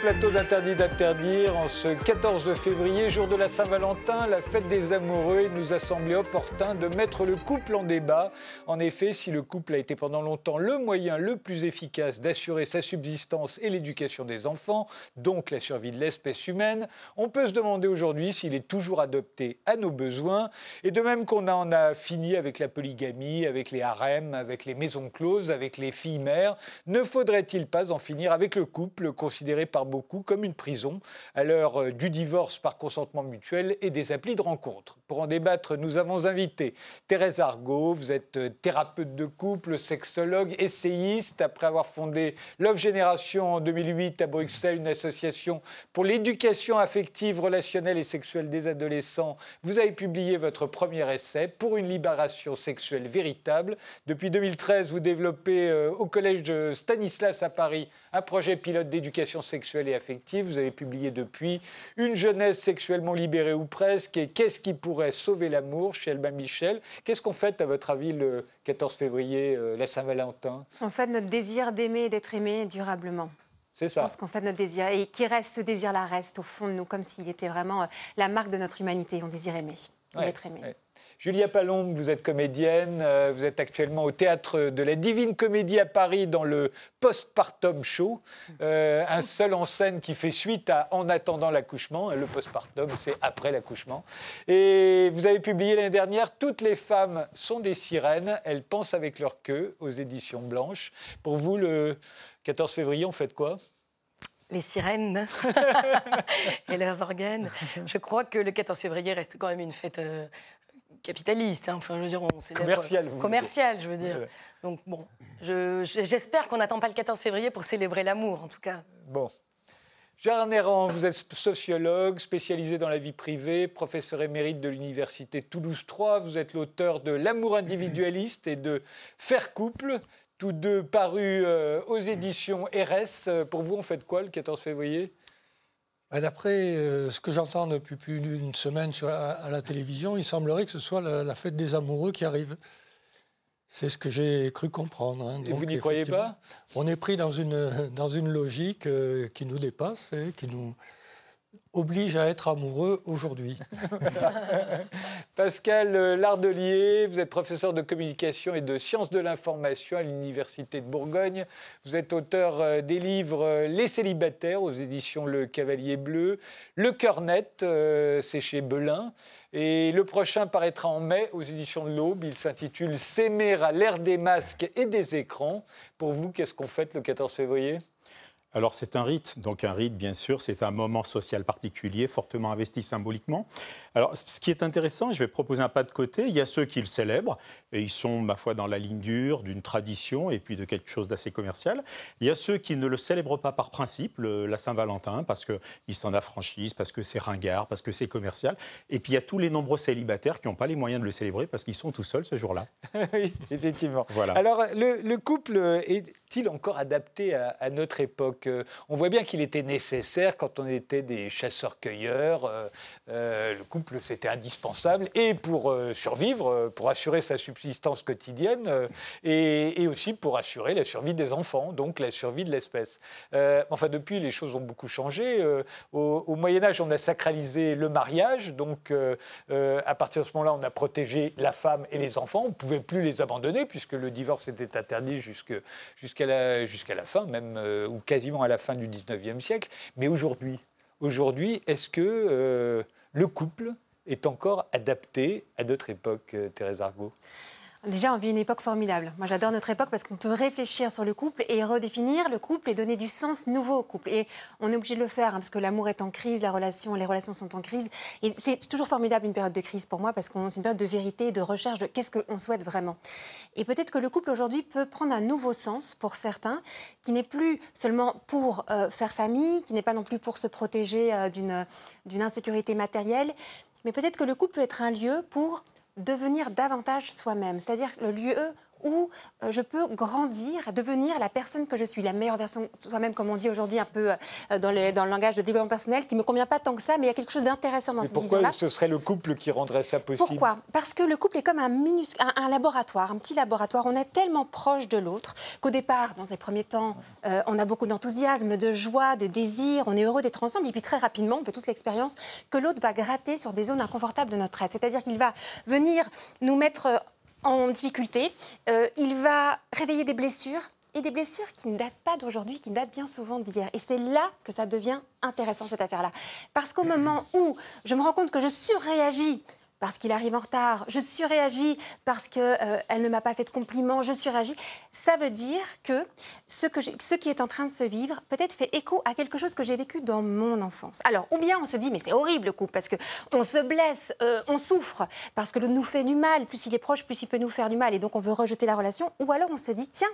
Plateau d'Interdit d'interdire. En ce 14 février, jour de la Saint-Valentin, la fête des amoureux, il nous a semblé opportun de mettre le couple en débat. En effet, si le couple a été pendant longtemps le moyen le plus efficace d'assurer sa subsistance et l'éducation des enfants, donc la survie de l'espèce humaine, on peut se demander aujourd'hui s'il est toujours adopté à nos besoins. Et de même qu'on en a fini avec la polygamie, avec les harems, avec les maisons closes, avec les filles mères, ne faudrait-il pas en finir avec le couple considéré par beaucoup comme une prison à l'heure euh, du divorce par consentement mutuel et des applis de rencontre. Pour en débattre, nous avons invité Thérèse Argot. Vous êtes euh, thérapeute de couple, sexologue, essayiste. Après avoir fondé Love Génération en 2008 à Bruxelles, une association pour l'éducation affective, relationnelle et sexuelle des adolescents, vous avez publié votre premier essai pour une libération sexuelle véritable. Depuis 2013, vous développez euh, au collège de Stanislas à Paris un projet pilote d'éducation sexuelle et affective. Vous avez publié depuis Une jeunesse sexuellement libérée ou presque et Qu'est-ce qui pourrait sauver l'amour chez Albin Michel? Qu'est-ce qu'on fait, à votre avis, le 14 février, euh, la Saint-Valentin? En fait, notre désir d'aimer et d'être aimé durablement. C'est ça. Parce qu'en fait, notre désir, et qui reste, ce désir-là reste au fond de nous, comme s'il était vraiment euh, la marque de notre humanité. On désire aimer, et être aimé. Julia Palombe, vous êtes comédienne, euh, vous êtes actuellement au théâtre de la Divine Comédie à Paris dans le Postpartum Show, euh, un seul en scène qui fait suite à En attendant l'accouchement. Le postpartum, c'est après l'accouchement. Et vous avez publié l'année dernière Toutes les femmes sont des sirènes, elles pensent avec leur queue aux éditions Blanches. Pour vous, le 14 février, on fait quoi? Les sirènes et leurs organes. Je crois que le 14 février reste quand même une fête euh, capitaliste. Hein. Enfin, je veux dire, on commercial. commercial, je veux dire. Donc bon, j'espère qu'on n'attend pas le 14 février pour célébrer l'amour, en tout cas. Bon. Gérard Néran, vous êtes sociologue, spécialisé dans la vie privée, professeur émérite de l'Université Toulouse 3. Vous êtes l'auteur de L'amour individualiste et de Faire couple, tous deux parus euh, aux éditions RS. Pour vous, on fait quoi le 14 février? Bah, d'après euh, ce que j'entends depuis plus d'une semaine sur, à, la télévision, il semblerait que ce soit la, fête des amoureux qui arrive. C'est ce que j'ai cru comprendre. Hein. Et vous n'y croyez pas? On est pris dans une, dans une logique euh, qui nous dépasse et qui nous, oblige à être amoureux aujourd'hui. Pascal Lardelier, vous êtes professeur de communication et de sciences de l'information à l'Université de Bourgogne. Vous êtes auteur euh, des livres euh, Les célibataires aux éditions Le Cavalier Bleu, Le Cœur Net, euh, c'est chez Belin. Et le prochain paraîtra en mai aux éditions de l'Aube. Il s'intitule S'aimer à l'ère des masques et des écrans. Pour vous, qu'est-ce qu'on fait le 14 février? Alors c'est un rite, donc un rite bien sûr, c'est un moment social particulier, fortement investi symboliquement. Alors ce qui est intéressant, je vais proposer un pas de côté, il y a ceux qui le célèbrent, et ils sont ma foi dans la ligne dure d'une tradition et puis de quelque chose d'assez commercial. Il y a ceux qui ne le célèbrent pas par principe, la Saint-Valentin, parce qu'ils s'en affranchissent, parce que c'est ringard, parce que c'est commercial. Et puis il y a tous les nombreux célibataires qui n'ont pas les moyens de le célébrer parce qu'ils sont tout seuls ce jour-là. oui, effectivement. Voilà. Alors le, couple est-il encore adapté à notre époque on voit bien qu'il était nécessaire quand on était des chasseurs-cueilleurs. Euh, euh, le couple, c'était indispensable et pour euh, survivre, pour assurer sa subsistance quotidienne et, aussi pour assurer la survie des enfants, donc la survie de l'espèce. enfin, depuis, les choses ont beaucoup changé. Au, Moyen Âge, on a sacralisé le mariage, donc à partir de ce moment-là, on a protégé la femme et les enfants. On ne pouvait plus les abandonner puisque le divorce était interdit jusqu'à la, la fin, même ou quasiment à la fin du 19e siècle. Mais aujourd'hui, aujourd'hui est-ce que euh, le couple est encore adapté à notre époque, euh, Thérèse Argot? Déjà, on vit une époque formidable. Moi, j'adore notre époque parce qu'on peut réfléchir sur le couple et redéfinir le couple et donner du sens nouveau au couple. Et on est obligé de le faire hein, parce que l'amour est en crise, les relations sont en crise. Et c'est toujours formidable une période de crise pour moi parce que c'est une période de vérité, de recherche de qu'est-ce qu'on souhaite vraiment. Et peut-être que le couple aujourd'hui peut prendre un nouveau sens pour certains, qui n'est plus seulement pour euh, faire famille, qui n'est pas non plus pour se protéger euh, d'une insécurité matérielle, mais peut-être que le couple peut être un lieu pour devenir davantage soi-même, c'est-à-dire le lieu où euh, je peux grandir, devenir la personne que je suis, la meilleure version de soi-même, comme on dit aujourd'hui un peu euh, dans, le, dans le langage de développement personnel, qui ne me convient pas tant que ça, mais il y a quelque chose d'intéressant dans Mais cette pourquoi ce serait le couple qui rendrait ça possible? Pourquoi? Parce que le couple est comme un, minus- un, un laboratoire, un petit laboratoire. On est tellement proche de l'autre qu'au départ, dans les premiers temps, euh, on a beaucoup d'enthousiasme, de joie, de désir, on est heureux d'être ensemble. Et puis très rapidement, on fait tous l'expérience que l'autre va gratter sur des zones inconfortables de notre être. C'est-à-dire qu'il va venir nous mettre en difficulté, euh, il va réveiller des blessures. Et des blessures qui ne datent pas d'aujourd'hui, qui datent bien souvent d'hier. Et c'est là que ça devient intéressant, cette affaire-là. Parce qu'au moment où je me rends compte que je surréagis parce qu'il arrive en retard, je surréagis parce qu'elle ne m'a pas fait de compliment, je surréagis. Ça veut dire que ce, qui est en train de se vivre peut-être fait écho à quelque chose que j'ai vécu dans mon enfance. Alors, ou bien on se dit, mais c'est horrible le couple, parce qu'on se blesse, euh, on souffre, parce que l'autre nous fait du mal, plus il est proche, plus il peut nous faire du mal, et donc on veut rejeter la relation. Ou alors on se dit, tiens,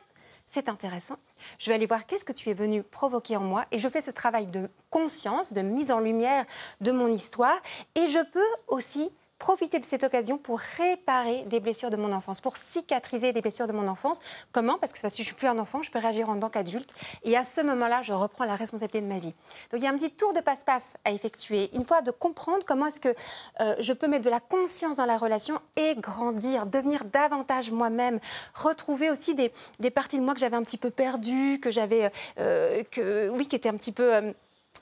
c'est intéressant. Je vais aller voir qu'est-ce que tu es venu provoquer en moi et je fais ce travail de conscience, de mise en lumière de mon histoire et je peux aussi profiter de cette occasion pour réparer des blessures de mon enfance, pour cicatriser des blessures de mon enfance. Comment? Parce que si je suis plus un enfant, je peux réagir en tant qu'adulte et à ce moment-là, je reprends la responsabilité de ma vie. Donc il y a un petit tour de passe-passe à effectuer, une fois de comprendre comment est-ce que euh, je peux mettre de la conscience dans la relation et grandir, devenir davantage moi-même, retrouver aussi des, des parties de moi que j'avais un petit peu perdues, que j'avais, euh, que oui, qui étaient un petit peu euh,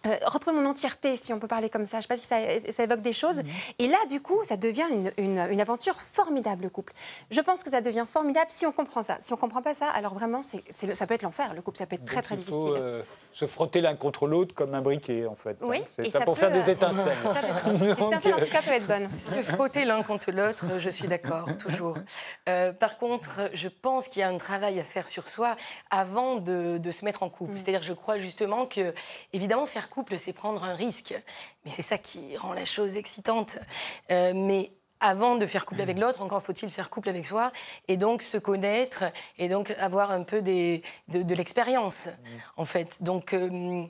euh, retrouver mon entièreté, si on peut parler comme ça. Je ne sais pas si ça, ça évoque des choses. Et là, du coup, ça devient une, une- une aventure formidable, le couple. Je pense que ça devient formidable si on comprend ça. Si on ne comprend pas ça, alors vraiment, c'est, c'est le- ça peut être l'enfer. Le couple, ça peut être très, Donc, très il difficile. faut euh, se frotter l'un contre l'autre comme un briquet, en fait. Oui, hein. C'est et ça ça pour peut, faire des étincelles. Les étincelles, en tout cas, peuvent être bonnes. Se frotter l'un contre l'autre, je suis d'accord, toujours. Euh, par contre, je pense qu'il y a un travail à faire sur soi avant de, de se mettre en couple. C'est-à-dire, je crois justement que, évidemment, faire c'est prendre un risque. Mais c'est ça qui rend la chose excitante. Euh, mais avant de faire couple avec l'autre, encore faut-il faire couple avec soi et donc se connaître et donc avoir un peu de l'expérience, en fait. Donc, euh,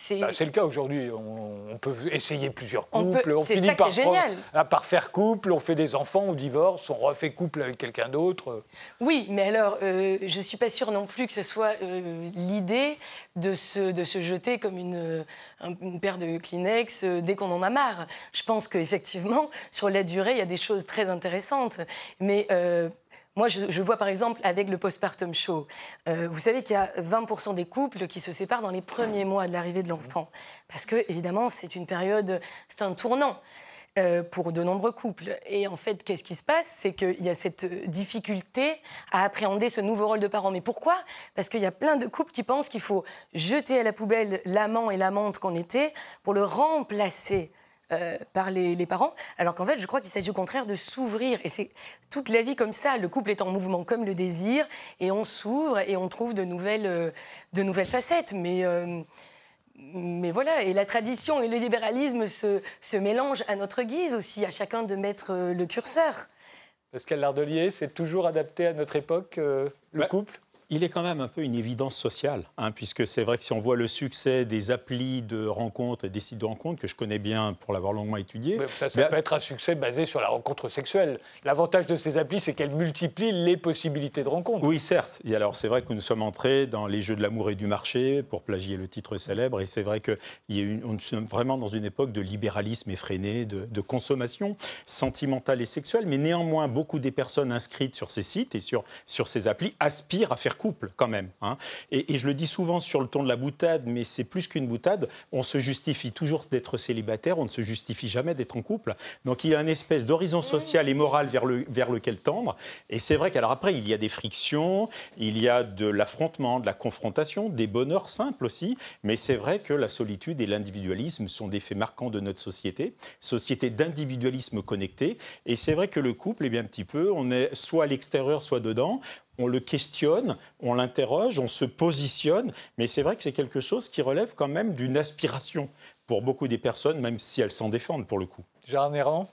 c'est. Bah, c'est le cas aujourd'hui. On, on peut essayer plusieurs On peut- couples. On, c'est finit ça par, génial. ah, par faire couple, on fait des enfants, on divorce, on refait couple avec quelqu'un d'autre. Oui, mais alors, euh, je ne suis pas sûre non plus que ce soit euh, l'idée de se, de se jeter comme une, un- une paire de Kleenex euh, dès qu'on en a marre. Je pense qu'effectivement, sur la durée, il y a des choses très intéressantes. Mais moi, je, vois par exemple avec le postpartum show, euh, vous savez qu'il y a 20% des couples qui se séparent dans les premiers mois de l'arrivée de l'enfant. Parce que, évidemment, c'est une période, c'est un tournant euh, pour de nombreux couples. Et en fait, qu'est-ce qui se passe? C'est qu'il y a cette difficulté à appréhender ce nouveau rôle de parent. Mais pourquoi? Parce qu'il y a plein de couples qui pensent qu'il faut jeter à la poubelle l'amant et l'amante qu'on était pour le remplacer. Euh, par les, les parents, alors qu'en fait, je crois qu'il s'agit au contraire de s'ouvrir. Et c'est toute la vie comme ça. Le couple est en mouvement comme le désir, et on s'ouvre et on trouve de nouvelles, euh, de nouvelles facettes. Mais euh, mais voilà, et la tradition et le libéralisme se, se mélangent à notre guise aussi, à chacun de mettre euh, le curseur. Pascal Lardelier, c'est toujours adapté à notre époque, euh, le Ouais. couple? Il est quand même un peu une évidence sociale, hein, puisque c'est vrai que si on voit le succès des applis de rencontres et des sites de rencontres, que je connais bien pour l'avoir longuement étudié, Mais Ça, ça mais- peut être un succès basé sur la rencontre sexuelle. L'avantage de ces applis, c'est qu'elles multiplient les possibilités de rencontre. Oui, certes. Et alors, c'est vrai que nous sommes entrés dans les jeux de l'amour et du marché, pour plagier le titre célèbre. Et c'est vrai qu'on est vraiment dans une époque de libéralisme effréné, de, de consommation sentimentale et sexuelle. Mais néanmoins, beaucoup des personnes inscrites sur ces sites et sur, sur ces applis aspirent à faire couple, quand même. hein. Et, je le dis souvent sur le ton de la boutade, mais c'est plus qu'une boutade. On se justifie toujours d'être célibataire, on ne se justifie jamais d'être en couple. Donc, il y a une espèce d'horizon social et moral vers, le, vers lequel tendre. Et c'est vrai qu'alors après, il y a des frictions, il y a de l'affrontement, de la confrontation, des bonheurs simples aussi. Mais c'est vrai que la solitude et l'individualisme sont des faits marquants de notre société, société d'individualisme connecté. Et c'est vrai que le couple, eh bien, un petit peu, on est soit à l'extérieur, soit dedans. On le questionne, on l'interroge, on se positionne, mais c'est vrai que c'est quelque chose qui relève quand même d'une aspiration pour beaucoup des personnes, même si elles s'en défendent pour le coup. Gérard Néran?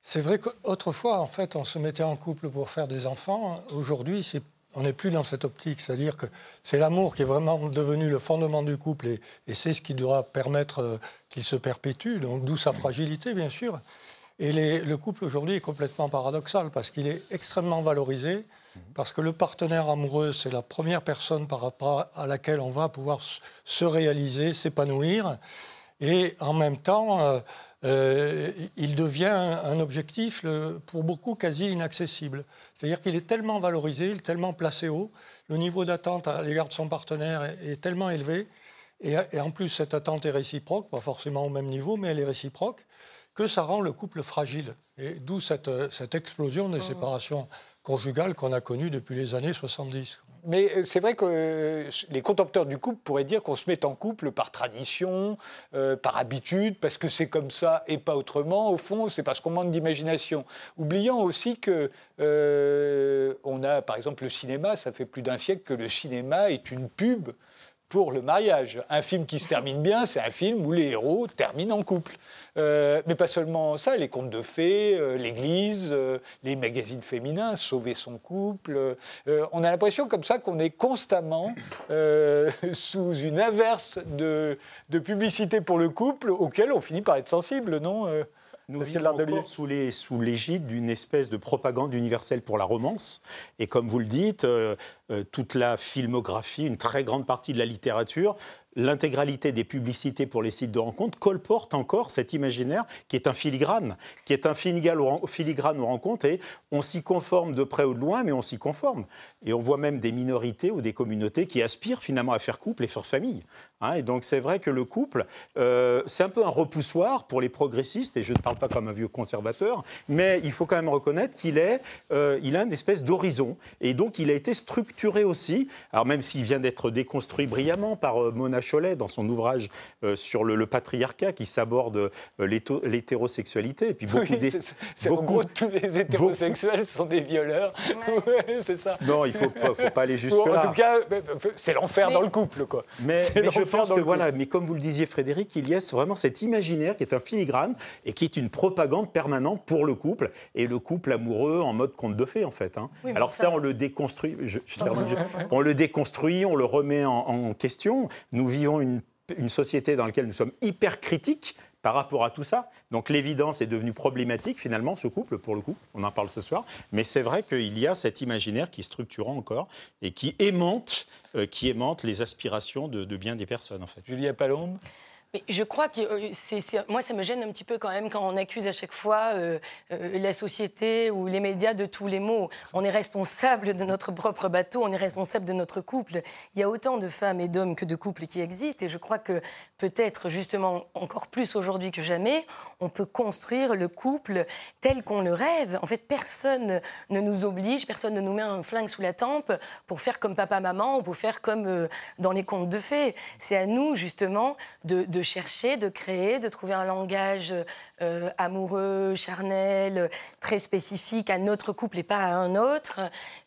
C'est vrai qu'autrefois, en fait, on se mettait en couple pour faire des enfants. Aujourd'hui, c'est- on n'est plus dans cette optique. C'est-à-dire que c'est l'amour qui est vraiment devenu le fondement du couple et, et c'est ce qui doit permettre euh, qu'il se perpétue, donc d'où sa fragilité, bien sûr. Et les- le couple aujourd'hui est complètement paradoxal parce qu'il est extrêmement valorisé parce que le partenaire amoureux, c'est la première personne par rapport à laquelle on va pouvoir se réaliser, s'épanouir. Et en même temps, euh, euh, il devient un objectif pour beaucoup quasi inaccessible. C'est-à-dire qu'il est tellement valorisé, il est tellement placé haut, le niveau d'attente à l'égard de son partenaire est, tellement élevé, et, en plus cette attente est réciproque, pas forcément au même niveau, mais elle est réciproque, que ça rend le couple fragile. Et d'où cette, cette explosion des mmh. séparations conjugales qu'on a connues depuis les années 70. Mais euh, c'est vrai que euh, les contempteurs du couple pourraient dire qu'on se met en couple par tradition, euh, par habitude, parce que c'est comme ça et pas autrement. Au fond, c'est parce qu'on manque d'imagination. Oubliant aussi que on a, par exemple, le cinéma. Ça fait plus d'un siècle que le cinéma est une pub pour le mariage. Un film qui se termine bien, c'est un film où les héros terminent en couple. Euh, mais pas seulement ça, les contes de fées, euh, l'Église, euh, les magazines féminins, sauver son couple. on a l'impression comme ça qu'on est constamment sous une averse de, de, publicité pour le couple auquel on finit par être sensible, non nous vivons encore sous l'égide d'une espèce de propagande universelle pour la romance. Et comme vous le dites, euh, euh, toute la filmographie, une très grande partie de la littérature l'intégralité des publicités pour les sites de rencontres colporte encore cet imaginaire qui est un filigrane, qui est un filigrane aux rencontres et on s'y conforme de près ou de loin, mais on s'y conforme. Et on voit même des minorités ou des communautés qui aspirent finalement à faire couple et faire famille. Hein. et donc c'est vrai que le couple, euh, c'est un peu un repoussoir pour les progressistes, et je ne parle pas comme un vieux conservateur, mais il faut quand même reconnaître qu'il est, euh, il a une espèce d'horizon, et donc il a été structuré aussi, alors même s'il vient d'être déconstruit brillamment par euh, Cholet dans son ouvrage sur le, patriarcat qui s'aborde l'hétérosexualité, et puis beaucoup oui, c'est, en gros tous les hétérosexuels sont des violeurs, c'est ça. Non, il ne faut, faut, pas aller jusque-là. En tout cas, c'est l'enfer dans le couple, quoi. Mais, je pense que voilà, mais comme vous le disiez, Frédéric, il y a vraiment cet imaginaire qui est un filigrane et qui est une propagande permanente pour le couple et le couple amoureux en mode conte de fées, en fait. Hein. Alors ça, on le déconstruit. on le déconstruit, on le remet en, question. Nous vivons une, une société dans laquelle nous sommes hyper critiques par rapport à tout ça. Donc l'évidence est devenue problématique finalement, ce couple, pour le coup, on en parle ce soir. Mais c'est vrai qu'il y a cet imaginaire qui est structurant encore et qui aimante, euh, qui les aspirations de, bien des personnes en fait. Julia Palombe? Mais je crois que euh, moi, ça me gêne un petit peu quand même quand on accuse à chaque fois euh, euh, la société ou les médias de tous les maux. On est responsable de notre propre bateau, on est responsable de notre couple. Il y a autant de femmes et d'hommes que de couples qui existent et je crois que peut-être justement encore plus aujourd'hui que jamais, on peut construire le couple tel qu'on le rêve. En fait, personne ne nous oblige, personne ne nous met un flingue sous la tempe pour faire comme papa-maman ou pour faire comme dans les contes de fées. C'est à nous justement de chercher, de créer, de trouver un langage euh, amoureux, charnel, très spécifique à notre couple et pas à un autre.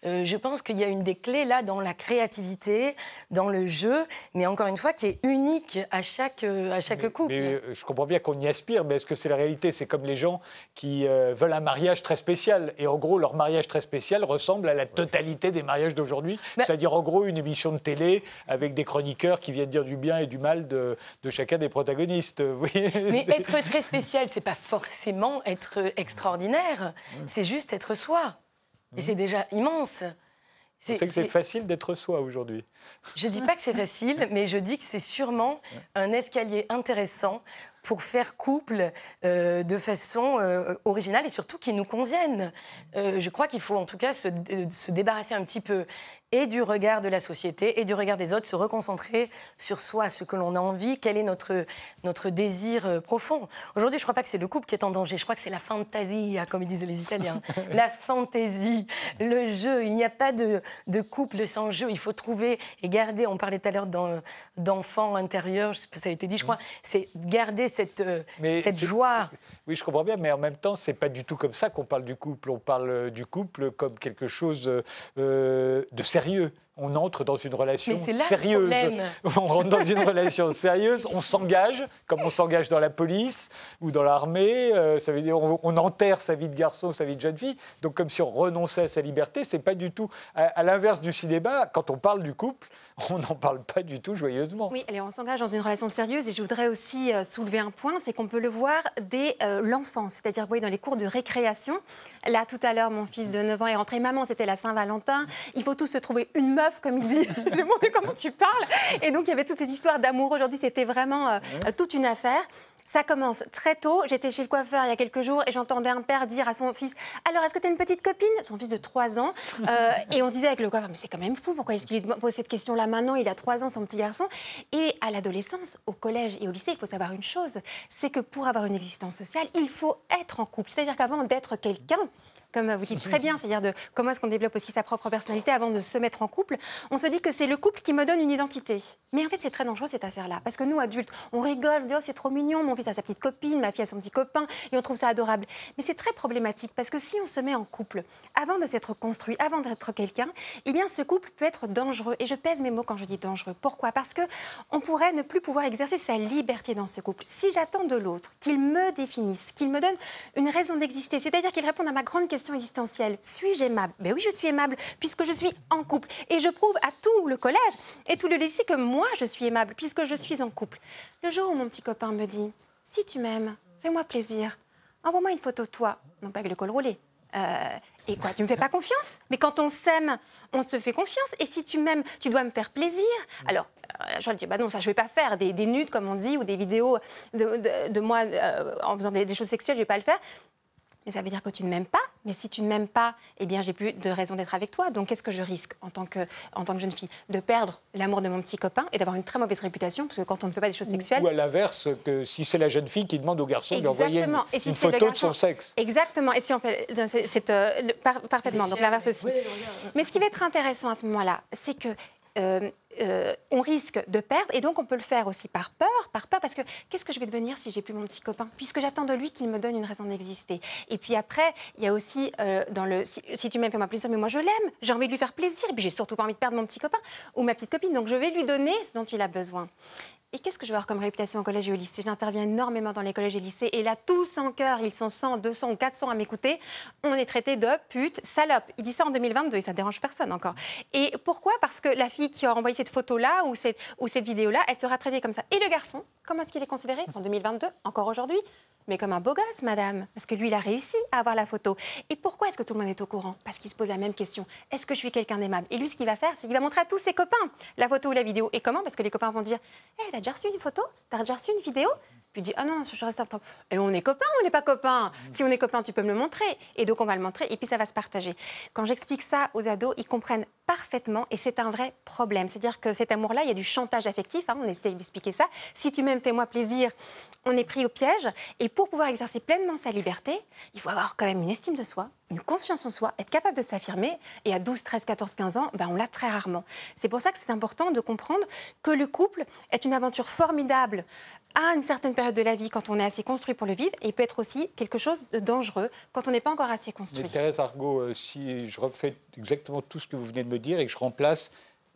Euh, je pense qu'il y a une des clés là dans la créativité, dans le jeu, mais encore une fois qui est unique à chaque, euh, à chaque couple. je comprends bien qu'on y aspire, mais est-ce que c'est la réalité? C'est comme les gens qui veulent un mariage très spécial. Et en gros, leur mariage très spécial ressemble à la totalité des mariages d'aujourd'hui. Bah C'est-à-dire en gros une émission de télé avec des chroniqueurs qui viennent dire du bien et du mal de, de chacun des protagonistes. Mais être très spécial, c'est pas forcément être extraordinaire, c'est juste être soi. Et c'est déjà immense. C'est que c'est facile d'être soi aujourd'hui. Je ne dis pas que c'est facile, mais je dis que c'est sûrement un escalier intéressant pour faire couple euh, de façon euh, originale et surtout qui nous convienne. Euh, je crois qu'il faut en tout cas se, se, débarrasser un petit peu et du regard de la société et du regard des autres, se reconcentrer sur soi, ce que l'on a envie, quel est notre, notre désir profond. Aujourd'hui, je ne crois pas que c'est le couple qui est en danger, je crois que c'est la fantaisie, comme ils disent les Italiens. la fantaisie, le jeu. Il n'y a pas de, de, couple sans jeu. Il faut trouver et garder, on parlait tout à l'heure d'enfants intérieurs, ça a été dit, je crois, c'est garder cette, euh, cette joie. Oui, je comprends bien, mais en même temps, c'est pas du tout comme ça qu'on parle du couple. On parle euh, du couple comme quelque chose euh, de sérieux on entre dans une relation sérieuse. On rentre dans une relation sérieuse, on s'engage, comme on s'engage dans la police ou dans l'armée. euh, ça veut dire on, on enterre sa vie de garçon, sa vie de jeune fille. Donc comme si on renonçait à sa liberté. C'est pas du tout à, à l'inverse du cinéma. Quand on parle du couple, on n'en parle pas du tout joyeusement. Oui, allez, on s'engage dans une relation sérieuse et je voudrais aussi euh, soulever un point, c'est qu'on peut le voir dès euh, l'enfance, c'est-à-dire vous voyez dans les cours de récréation. Là, tout à l'heure, mon fils de 9 ans est rentré, maman, c'était la Saint-Valentin, il faut tous se trouver une meuf, comme il dit. Le mot, comment tu parles Et donc, il y avait toute cette histoire d'amour. Aujourd'hui, c'était vraiment euh, toute une affaire. Ça commence très tôt. J'étais chez le coiffeur il y a quelques jours et j'entendais un père dire à son fils Alors, est-ce que tu as une petite copine? Son fils de 3 ans. Euh, et on se disait avec le coiffeur Mais c'est quand même fou, pourquoi est-ce qu'il lui pose cette question-là maintenant Il a 3 ans, son petit garçon? Et à l'adolescence, au collège et au lycée, il faut savoir une chose c'est que pour avoir une existence sociale, il faut être en couple. C'est-à-dire qu'avant d'être quelqu'un, comme vous dites très bien, c'est-à-dire de comment est-ce qu'on développe aussi sa propre personnalité avant de se mettre en couple, on se dit que c'est le couple qui me donne une identité. Mais en fait, c'est très dangereux cette affaire-là, parce que nous, adultes, on rigole, on dit oh c'est trop mignon, mon fils a sa petite copine, ma fille a son petit copain, et on trouve ça adorable. Mais c'est très problématique, parce que si on se met en couple avant de s'être construit, avant d'être quelqu'un, eh bien ce couple peut être dangereux. Et je pèse mes mots quand je dis dangereux. Pourquoi? Parce que on pourrait ne plus pouvoir exercer sa liberté dans ce couple. Si j'attends de l'autre qu'il me définisse, qu'il me donne une raison d'exister, c'est-à-dire qu'il réponde à ma grande question existentielle, suis-je aimable? Ben oui, je suis aimable, puisque je suis en couple. Et je prouve à tout le collège et tout le lycée que moi, je suis aimable, puisque je suis en couple. Le jour où mon petit copain me dit, si tu m'aimes, fais-moi plaisir, envoie-moi une photo de toi, non pas avec le col roulé. Euh, et quoi, tu me fais pas confiance? Mais quand on s'aime, on se fait confiance. Et si tu m'aimes, tu dois me faire plaisir. Alors, euh, je lui dis, bah non, ça je vais pas faire. Des, des nudes, comme on dit, ou des vidéos de, de- moi euh, en faisant des, des choses sexuelles, je vais pas le faire. Mais ça veut dire que tu ne m'aimes pas. Mais si tu ne m'aimes pas, eh bien, j'ai plus de raison d'être avec toi. Donc, qu'est-ce que je risque en tant que, en tant que jeune fille? De perdre l'amour de mon petit copain et d'avoir une très mauvaise réputation, parce que quand on ne fait pas des choses sexuelles, Ou à l'inverse, que si c'est la jeune fille qui demande au garçon de lui envoyer une, Exactement. Et si une c'est le photo de garçon- son sexe. Exactement. Et si on fait. c'est- euh, par- parfaitement. Donc l'inverse aussi. Mais ce qui va être intéressant à ce moment-là, c'est que. euh, euh, on risque de perdre et donc on peut le faire aussi par peur, par peur parce que qu'est-ce que je vais devenir si j'ai plus mon petit copain? Puisque j'attends de lui qu'il me donne une raison d'exister. Et puis après, il y a aussi euh, dans le si, tu m'aimes fais-moi plaisir mais moi je l'aime, j'ai envie de lui faire plaisir et puis j'ai surtout pas envie de perdre mon petit copain ou ma petite copine donc je vais lui donner ce dont il a besoin. Et qu'est-ce que je vais avoir comme réputation au collège et au lycée? J'interviens énormément dans les collèges et lycées. Et là, tous en cœur, ils sont 100, 200 ou 400 à m'écouter. On est traité de pute, salope. Il dit ça en 2022 et ça dérange personne encore. Et pourquoi? Parce que la fille qui a envoyé photo-là ou cette, ou cette vidéo-là, elle sera traitée comme ça. Et le garçon, comment est-ce qu'il est considéré en 2022, encore aujourd'hui? Mais comme un beau gosse, madame, parce que lui, il a réussi à avoir la photo. Et pourquoi est-ce que tout le monde est au courant? Parce qu'il se pose la même question. Est-ce que je suis quelqu'un d'aimable? Et lui, ce qu'il va faire, c'est qu'il va montrer à tous ses copains la photo ou la vidéo. Et comment? Parce que les copains vont dire Hé, t'as déjà reçu une photo? T'as déjà reçu une vidéo Puis il dit Ah non, je reste un temps. Et on est copains on n'est pas copains? Si on est copains, tu peux me le montrer. Et donc, on va le montrer et puis ça va se partager. Quand j'explique ça aux ados, ils comprennent parfaitement et c'est un vrai problème. C'est-à-dire que cet amour-là, il y a du chantage affectif. hein, on essaye d'expliquer ça. Si tu m'aimes, fais-moi plaisir. On est pris au piège. Pour pouvoir exercer pleinement sa liberté, il faut avoir quand même une estime de soi, une confiance en soi, être capable de s'affirmer. Et à 12, 13, 14, 15 ans, ben, on l'a très rarement. C'est pour ça que c'est important de comprendre que le couple est une aventure formidable à une certaine période de la vie quand on est assez construit pour le vivre et peut être aussi quelque chose de dangereux quand on n'est pas encore assez Mais construit. Thérèse Argot, euh, si je refais exactement tout ce que vous venez de me dire et que je remplace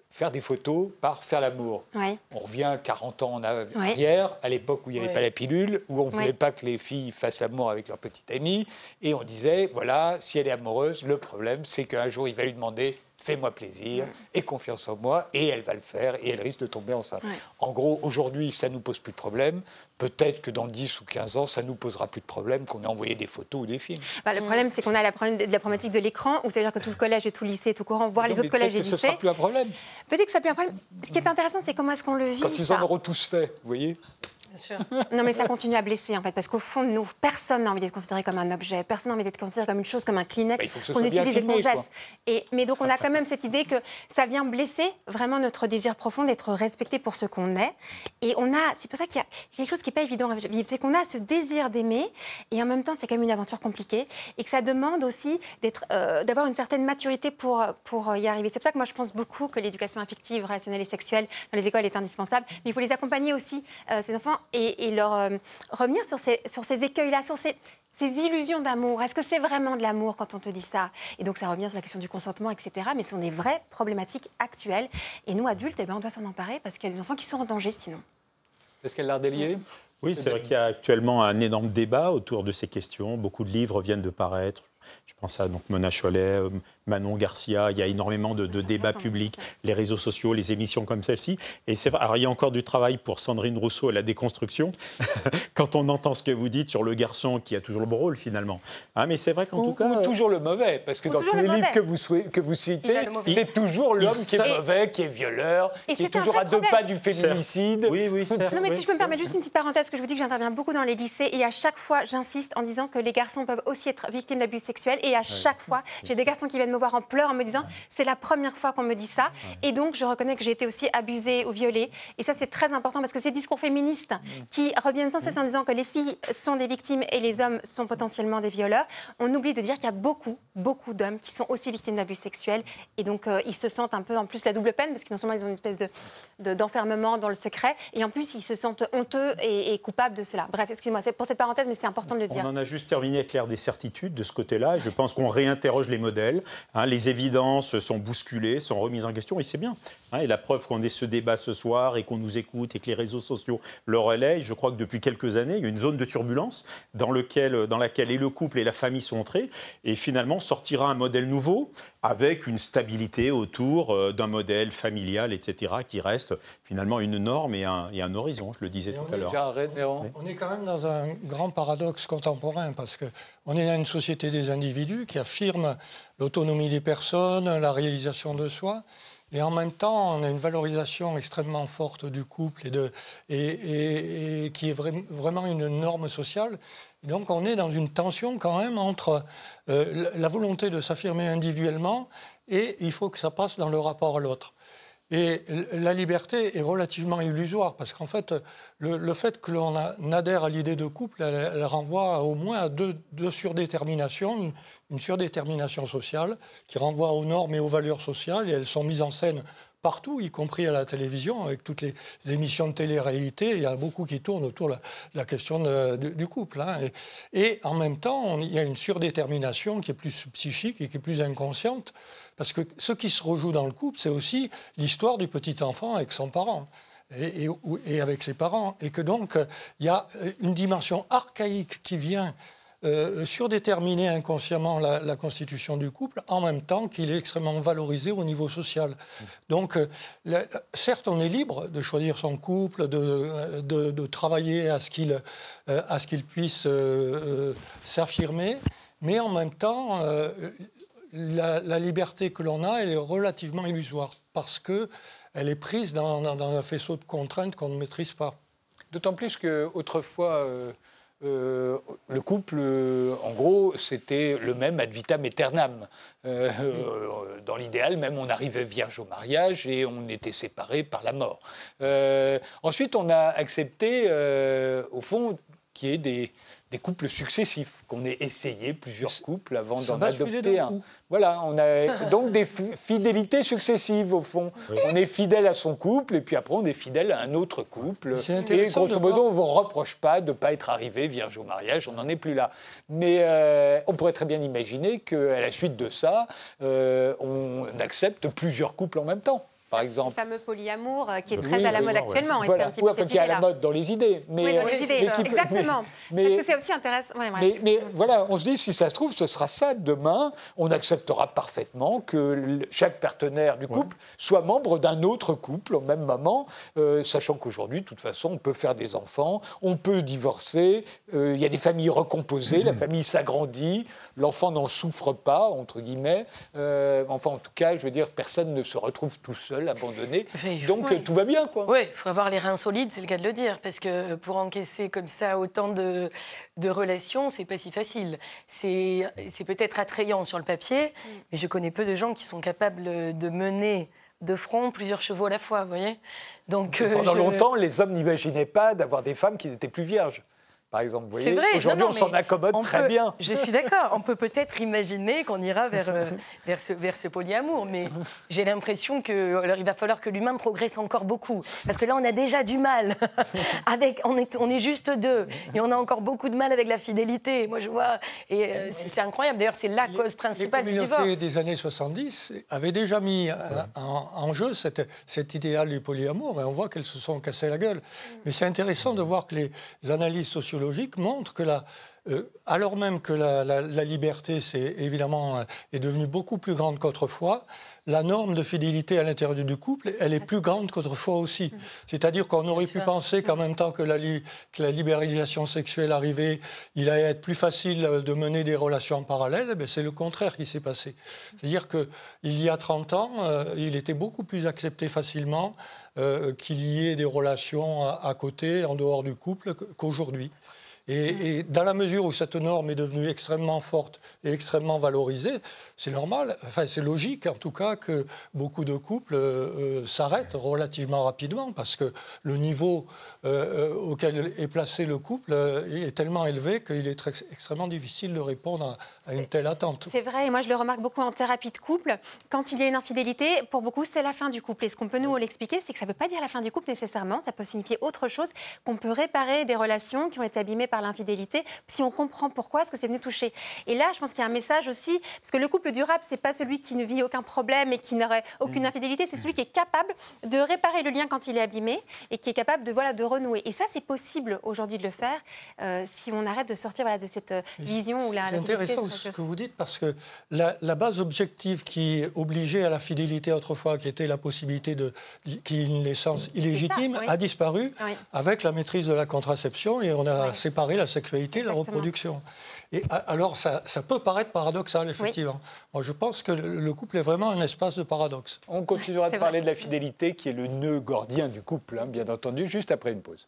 faire des photos par faire l'amour. Ouais. On revient 40 ans en Ouais. arrière, à l'époque où il n'y avait Ouais. pas la pilule, où on ne Ouais. voulait pas que les filles fassent l'amour avec leur petite amie, et on disait, voilà, si elle est amoureuse, le problème, c'est qu'un jour, il va lui demander, fais-moi plaisir, et confiance en moi, et elle va le faire, et elle risque de tomber enceinte. Ouais. En gros, aujourd'hui, ça ne nous pose plus de problème. Peut-être que dans 10 ou 15 ans, ça ne nous posera plus de problème qu'on ait envoyé des photos ou des films. Bah, le problème, c'est qu'on a la, de, problématique de l'écran, où ça veut dire que tout le collège et tout le lycée est au courant, voire les autres collèges et peut-être que ce lycées. sera plus un problème. Peut-être que ça peut être un problème. Ce qui est intéressant, c'est comment est-ce qu'on le vit. Quand ils ça. en auront tous fait, vous voyez Bien sûr. Non, mais ça continue à blesser, en fait, parce qu'au fond de nous, personne n'a envie d'être considéré comme un objet, personne n'a envie d'être considéré comme une chose, comme un Kleenex Bah, qu'on utilise et qu'on jette. Et, mais donc, on a quand même cette idée que ça vient blesser vraiment notre désir profond d'être respecté pour ce qu'on est. Et on a, c'est pour ça qu'il y a quelque chose qui n'est pas évident à vivre, c'est qu'on a ce désir d'aimer, et en même temps, c'est quand même une aventure compliquée, et que ça demande aussi d'être, euh, d'avoir une certaine maturité pour, pour y arriver. C'est pour ça que moi, je pense beaucoup que l'éducation affective, relationnelle et sexuelle dans les écoles est indispensable, mais il faut les accompagner aussi, euh, ces enfants, et, et leur euh, revenir sur ces, sur ces écueils-là, sur ces ces illusions d'amour, est-ce que c'est vraiment de l'amour quand on te dit ça? Et donc ça revient sur la question du consentement, etc. Mais ce sont des vraies problématiques actuelles. Et nous, adultes, eh ben, on doit s'en emparer parce qu'il y a des enfants qui sont en danger sinon. Est-ce qu'elle l'a délié Oui, c'est vrai qu'il y a actuellement un énorme débat autour de ces questions. Beaucoup de livres viennent de paraître. Pense à donc Mona Chollet, euh, Manon Garcia. Il y a énormément de, débats publics, les réseaux sociaux, les émissions comme celle-ci. Et c'est vrai, il y a encore du travail pour Sandrine Rousseau à la déconstruction. quand on entend ce que vous dites sur le garçon qui a toujours le bon rôle finalement. Ah, mais c'est vrai qu'en tout cas, ou toujours le mauvais, parce que dans tous les livres que vous, que vous citez, c'est toujours l'homme qui est mauvais, qui est violeur, qui est toujours à deux pas du féminicide. Oui, oui. Non, mais si je peux me permettre juste une petite parenthèse, que je vous dis que j'interviens beaucoup dans les lycées et à chaque fois, j'insiste en disant que les garçons peuvent aussi être victimes d'abus sexuels et à chaque fois, j'ai des garçons qui viennent me voir en pleurs en me disant c'est la première fois qu'on me dit ça. Et donc, je reconnais que j'ai été aussi abusée ou violée. Et ça, c'est très important parce que ces discours féministes qui reviennent sans cesse en disant que les filles sont des victimes et les hommes sont potentiellement des violeurs, on oublie de dire qu'il y a beaucoup, beaucoup d'hommes qui sont aussi victimes d'abus sexuels. Et donc, euh, ils se sentent un peu en plus la double peine parce que non seulement ils ont une espèce de, d'enfermement dans le secret et en plus, ils se sentent honteux et, et coupables de cela. Bref, excusez-moi, c'est pour cette parenthèse, mais c'est important de le dire. On en a juste terminé avec l'air des certitudes de ce côté-là. Et je pense qu'on réinterroge les modèles. Hein. les évidences sont bousculées, sont remises en question, et c'est bien. Hein. et la preuve qu'on ait ce débat ce soir et qu'on nous écoute et que les réseaux sociaux le relaient, je crois que depuis quelques années, il y a une zone de turbulence dans, lequel, dans laquelle et le couple et la famille sont entrés. Et finalement, sortira un modèle nouveau avec une stabilité autour euh, d'un modèle familial, etc., qui reste finalement une norme et un, et un horizon, je le disais tout à l'heure. On est quand même dans un grand paradoxe contemporain, parce qu'on est dans une société des individus qui affirme l'autonomie des personnes, la réalisation de soi, et en même temps, on a une valorisation extrêmement forte du couple et, de, et, qui est vraiment une norme sociale. donc on est dans une tension quand même entre euh, la volonté de s'affirmer individuellement et il faut que ça passe dans le rapport à l'autre. Et la liberté est relativement illusoire parce qu'en fait, le, fait que l'on adhère à l'idée de couple, elle, renvoie au moins à deux, surdéterminations. Une, surdétermination sociale qui renvoie aux normes et aux valeurs sociales et elles sont mises en scène partout, y compris à la télévision, avec toutes les émissions de télé-réalité. Il y a beaucoup qui tournent autour de la, question du, couple. Hein. Et, en même temps, il y a une surdétermination qui est plus psychique et qui est plus inconsciente. Parce que ce qui se rejoue dans le couple, c'est aussi l'histoire du petit enfant avec son parent. Et, avec ses parents. Et que donc, il y a une dimension archaïque qui vient euh, surdéterminer inconsciemment la, constitution du couple, en même temps qu'il est extrêmement valorisé au niveau social. Donc, euh, certes, on est libre de choisir son couple, de, de, travailler à ce qu'il euh, puisse s'affirmer, mais en même temps, la, liberté que l'on a, elle est relativement illusoire parce qu'elle est prise dans, un faisceau de contraintes qu'on ne maîtrise pas. D'autant plus qu'autrefois, euh, le couple, euh, en gros, c'était le même ad vitam aeternam. Euh, dans l'idéal, même, on arrivait vierge au mariage et on était séparés par la mort. ensuite, on a accepté, au fond, qu'il y ait des, des couples successifs, qu'on ait essayé plusieurs couples avant d'en adopter un. Voilà, on a donc des fidélités successives au fond. On est fidèle à son couple et puis après on est fidèle à un autre couple. Et grosso modo, on ne vous reproche pas de ne pas être arrivé vierge au mariage, on n'en est plus là. Mais euh, on pourrait très bien imaginer qu'à la suite de ça, euh, on accepte plusieurs couples en même temps par exemple. Le fameux polyamour euh, qui est très à la mode actuellement. Voilà. Un petit peu qui est à la mode dans les idées. Mais, oui, dans les idées, exactement. Mais, Parce que c'est aussi intéressant. Mais, voilà, on se dit, si ça se trouve, ce sera ça demain. On acceptera parfaitement que chaque partenaire du couple soit membre d'un autre couple au même moment, euh, sachant qu'aujourd'hui, de toute façon, on peut faire des enfants, on peut divorcer, euh, il y a des familles recomposées, la famille s'agrandit, l'enfant n'en souffre pas, entre guillemets. enfin, en tout cas, je veux dire, personne ne se retrouve tout seul abandonné. Donc tout va bien, quoi. Oui, il faut avoir les reins solides, c'est le cas de le dire, parce que pour encaisser comme ça autant de, de relations, c'est pas si facile. C'est peut-être attrayant sur le papier, mm. mais je connais peu de gens qui sont capables de mener de front plusieurs chevaux à la fois, vous voyez Donc, Pendant euh, longtemps, les hommes n'imaginaient pas d'avoir des femmes qui n'étaient plus vierges. Par exemple. Vous voyez, vrai. aujourd'hui, Non, non, on s'en accommode on très peut- bien. Je suis d'accord. On peut peut-être imaginer qu'on ira vers, euh, vers, ce, vers ce polyamour, mais j'ai l'impression que alors, il va falloir que l'humain progresse encore beaucoup. Parce que là, on a déjà du mal. avec, on, est, on est juste deux. Et on a encore beaucoup de mal avec la fidélité. Moi, je vois. Et euh, c'est c'est incroyable. D'ailleurs, c'est la cause principale les du communautés divorce. des années 70 avaient déjà mis euh, en, en jeu cette- cet idéal du polyamour et on voit qu'elles se sont cassées la gueule. Mais c'est intéressant de voir que les analyses sociologiques montrent que la, alors même que la, la- la liberté c'est évidemment euh, est devenue beaucoup plus grande qu'autrefois, la norme de fidélité à l'intérieur du couple, elle est plus grande qu'autrefois aussi. C'est-à-dire qu'on aurait pu sûr. penser qu'en même temps que la, li- que la libéralisation sexuelle arrivait, il allait être plus facile euh, de mener des relations en parallèle. Eh c'est le contraire qui s'est passé. C'est-à-dire qu'il y a 30 ans, euh, il était beaucoup plus accepté facilement euh, qu'il y ait des relations à, à côté, en dehors du couple, qu- qu'aujourd'hui. Et, et dans la mesure où cette norme est devenue extrêmement forte et extrêmement valorisée, c'est normal, enfin c'est logique en tout cas que beaucoup de couples euh, euh, s'arrêtent relativement rapidement parce que le niveau euh, euh, auquel est placé le couple euh, est tellement élevé qu'il est très- extrêmement difficile de répondre à, à une telle attente. C'est vrai, et moi je le remarque beaucoup en thérapie de couple. Quand il y a une infidélité, pour beaucoup, c'est la fin du couple. Et ce qu'on peut nous l'expliquer, c'est que ça ne veut pas dire la fin du couple nécessairement, ça peut signifier autre chose, qu'on peut réparer des relations qui ont été abîmées par l'infidélité, si on comprend pourquoi, ce que c'est venu toucher. Et là, je pense qu'il y a un message aussi, parce que le couple durable, c'est pas celui qui ne vit aucun problème et qui n'aurait aucune infidélité, c'est celui qui est capable de réparer le lien quand il est abîmé et qui est capable de, voilà, de renouer. Et ça, c'est possible aujourd'hui de le faire euh, si on arrête de sortir voilà, de cette euh, vision où la C'est intéressant ce que- vous dites parce que la, la base objective qui obligeait à la fidélité autrefois, qui était la possibilité de qu'il une naissance illégitime, oui. a disparu Oui. avec la maîtrise de la contraception et on a Oui. séparé la sexualité de la reproduction. Et alors ça, ça peut paraître paradoxal effectivement. Moi je pense que le, le couple est vraiment un espace de paradoxe. On continuera de parler de la fidélité, qui est le nœud gordien du couple, hein, bien entendu, juste après une pause.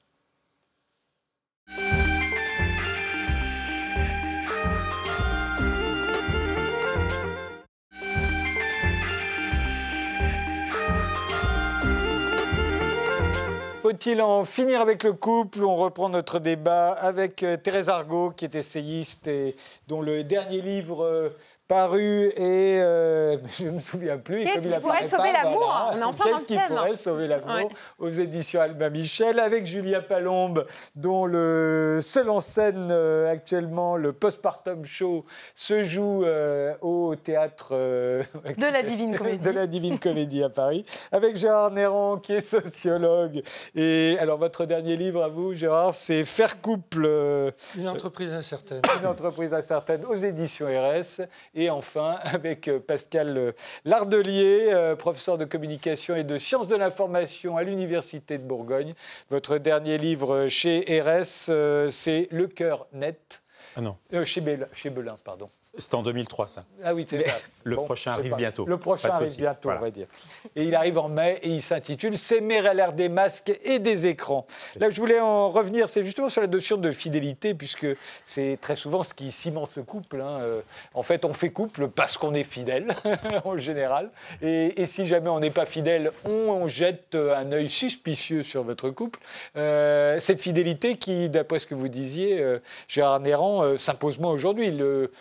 Faut-il en finir avec le couple On reprend notre débat avec euh, Thérèse Argot, qui est essayiste et dont le dernier livre euh, paru est, euh, je ne me souviens plus. et Qu'est-ce qui pourrait sauver pas, l'amour voilà. Qu'est-ce qui pourrait sauver l'amour Ouais. aux éditions Albin Michel, avec Julia Palombe, dont le seul en scène euh, actuellement, le postpartum show, se joue euh, au théâtre euh, De la Divine Comédie. de la Divine Comédie à Paris, avec Gérard Néran, qui est sociologue. Et alors, votre dernier livre à vous, Gérard, c'est Faire couple, euh, Une entreprise incertaine. une entreprise incertaine aux éditions RS. Et enfin, avec euh, Pascal euh, Lardelier, euh, professeur de communication et de sciences de l'information à l'Université de Bourgogne. Votre dernier livre chez RS, c'est Le cœur net. Ah non, Euh, chez Belin, pardon. C'était en 2003 ça. Ah oui, c'est le prochain c'est arrive pas- bientôt. Le prochain arrive bientôt, Voilà. on va dire. Et il arrive en mai et il s'intitule S'aimer à l'ère des masques et des écrans. Là, je voulais en revenir, c'est justement sur la notion de fidélité, puisque c'est très souvent ce qui cimente le couple. hein. Euh, En fait, on fait couple parce qu'on est fidèle, en général. Et, et si jamais on n'est pas fidèle, on, on jette un œil suspicieux sur votre couple. Euh, cette fidélité qui, d'après ce que vous disiez, euh, Gérard Néran, euh, s'impose moins aujourd'hui. Le-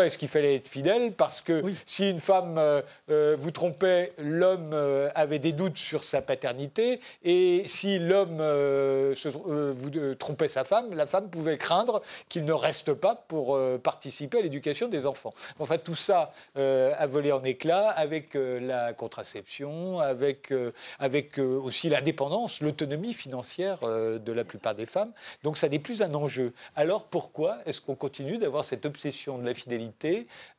Pourquoi est-ce qu'il fallait être fidèle? Parce que Oui. si une femme euh, euh, vous trompait, l'homme euh, avait des doutes sur sa paternité. Et si l'homme vous trompait sa femme, la femme pouvait craindre qu'il ne reste pas pour participer à l'éducation des enfants. Enfin, tout ça a volé en éclats avec la contraception, avec, avec aussi la dépendance, l'autonomie financière de la plupart des femmes. Donc ça n'est plus un enjeu. Alors pourquoi est-ce qu'on continue d'avoir cette obsession de la fidélité,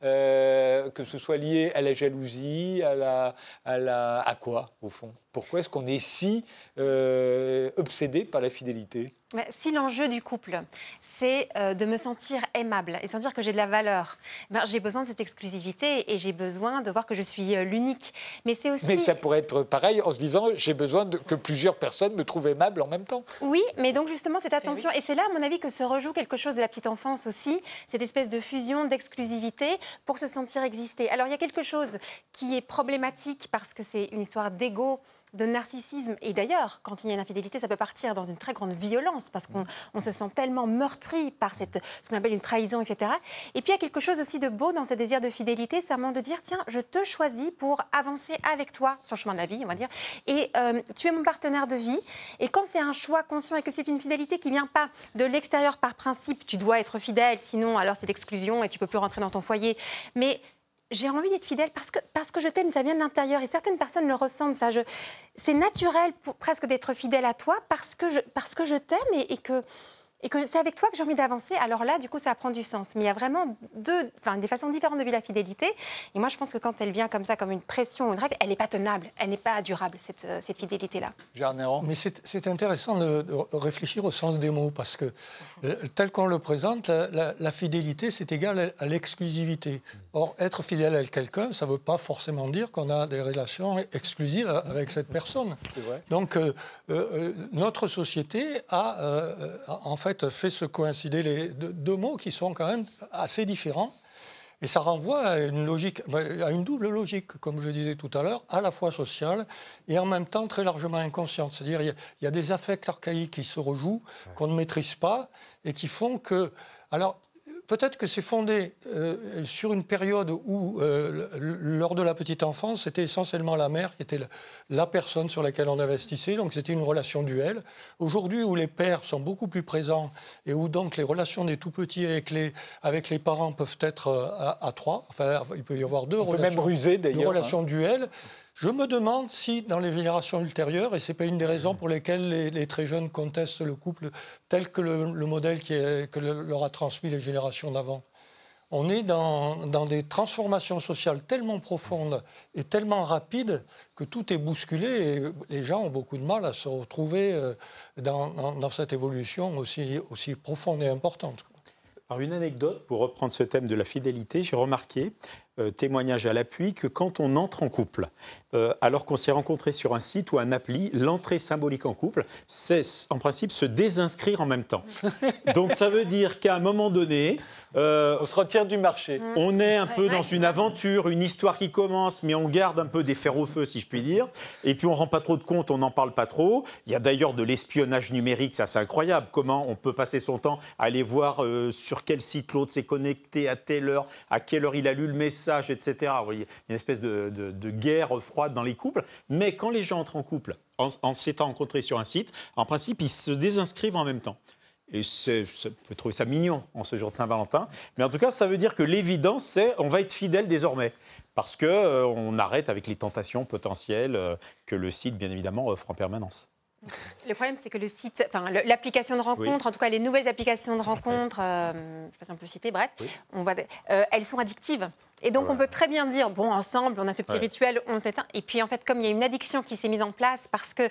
euh, que ce soit lié à la jalousie, à la, à la, à quoi au fond? Pourquoi est-ce qu'on est si euh, obsédé par la fidélité? Si l'enjeu du couple, c'est euh, de me sentir aimable et sentir que j'ai de la valeur, ben, j'ai besoin de cette exclusivité et j'ai besoin de voir que je suis euh, l'unique. Mais c'est aussi... Mais ça pourrait être pareil en se disant j'ai besoin de, que plusieurs personnes me trouvent aimable en même temps. Oui, mais donc justement cette attention, et c'est là à mon avis que se rejoue quelque chose de la petite enfance aussi, cette espèce de fusion, d'exclusivité pour se sentir exister. Alors il y a quelque chose qui est problématique parce que c'est une histoire d'ego de narcissisme. Et d'ailleurs, quand il y a une infidélité, ça peut partir dans une très grande violence parce qu'on on se sent tellement meurtri par cette, ce qu'on appelle une trahison, etc. Et puis il y a quelque chose aussi de beau dans ce désir de fidélité, c'est un moment de dire tiens, je te choisis pour avancer avec toi sur le chemin de la vie, on va dire. Et euh, tu es mon partenaire de vie. Et quand c'est un choix conscient et que c'est une fidélité qui vient pas de l'extérieur par principe, tu dois être fidèle, sinon alors c'est l'exclusion et tu peux plus rentrer dans ton foyer. Mais j'ai envie d'être fidèle parce que, parce que je t'aime, ça vient de l'intérieur. Et certaines personnes le ressentent, ça. C'est naturel pour, presque d'être fidèle à toi parce que je, parce que je t'aime et, et que et que c'est avec toi que j'ai envie d'avancer, alors là, du coup, ça prend du sens. Mais il y a vraiment deux, enfin, des façons différentes de vivre la fidélité. Et moi, je pense que quand elle vient comme ça, comme une pression ou une règle, elle n'est pas tenable, elle n'est pas durable, cette, euh, cette fidélité-là. Mais c'est intéressant de, réfléchir au sens des mots, parce que euh, tel qu'on le présente, la, fidélité, c'est égal à l'exclusivité. Or, être fidèle à quelqu'un, ça ne veut pas forcément dire qu'on a des relations exclusives avec cette personne. Vrai. Donc, euh, notre société a, en fait, fait se coïncider les deux, mots qui sont quand même assez différents. Et ça renvoie à une logique, à une double logique, comme je disais tout à l'heure, à la fois sociale et en même temps très largement inconsciente. C'est-à-dire il y, a des affects archaïques qui se rejouent, qu'on ne maîtrise pas et qui font que. Alors, peut-être que c'est fondé euh, sur une période où, euh, lors de la petite enfance, c'était essentiellement la mère qui était la, personne sur laquelle on investissait, donc c'était une relation duelle. Aujourd'hui, où les pères sont beaucoup plus présents et où donc les relations des tout petits avec les, avec les parents peuvent être euh, à, trois, enfin, il peut y avoir deux relations, même ruser, deux relations hein. duelles. Je me demande si, dans les générations ultérieures, et ce n'est pas une des raisons pour lesquelles les, très jeunes contestent le couple tel que le, modèle que leur a transmis les générations d'avant, on est dans, des transformations sociales tellement profondes et tellement rapides que tout est bousculé et les gens ont beaucoup de mal à se retrouver euh, dans, cette évolution aussi, aussi profonde et importante. Alors une anecdote pour reprendre ce thème de la fidélité, j'ai remarqué euh, témoignage à l'appui que quand on entre en couple, euh, alors qu'on s'est rencontré sur un site ou un appli, l'entrée symbolique en couple, c'est en principe se désinscrire en même temps. Donc ça veut dire qu'à un moment donné, euh, on se retire du marché. On est un peu dans une aventure, une histoire qui commence, mais on garde un peu des fers au feu, si je puis dire. Et puis on rend pas trop de compte, on n'en parle pas trop. Il y a d'ailleurs de l'espionnage numérique, ça c'est incroyable. Comment on peut passer son temps à aller voir sur quel site l'autre s'est connecté, à telle heure, à quelle heure il a lu le message etc. il y a une espèce de, guerre froide dans les couples. Mais quand les gens entrent en couple, en, s'étant rencontrés sur un site, en principe, ils se désinscrivent en même temps. Et on peut trouver ça mignon en ce jour de Saint-Valentin. Mais en tout cas, ça veut dire que l'évidence, c'est on va être fidèle désormais. Parce qu'on euh, on arrête avec les tentations potentielles euh, que le site, bien évidemment, offre en permanence. Le problème, c'est que le site, enfin, l'application de rencontre, en tout cas les nouvelles applications de rencontre, euh, on peut citer, bref, on voit, elles sont addictives. Et donc, on peut très bien dire, bon, ensemble, on a ce petit rituel, on s'éteint. Et puis, en fait, comme il y a une addiction qui s'est mise en place, parce que,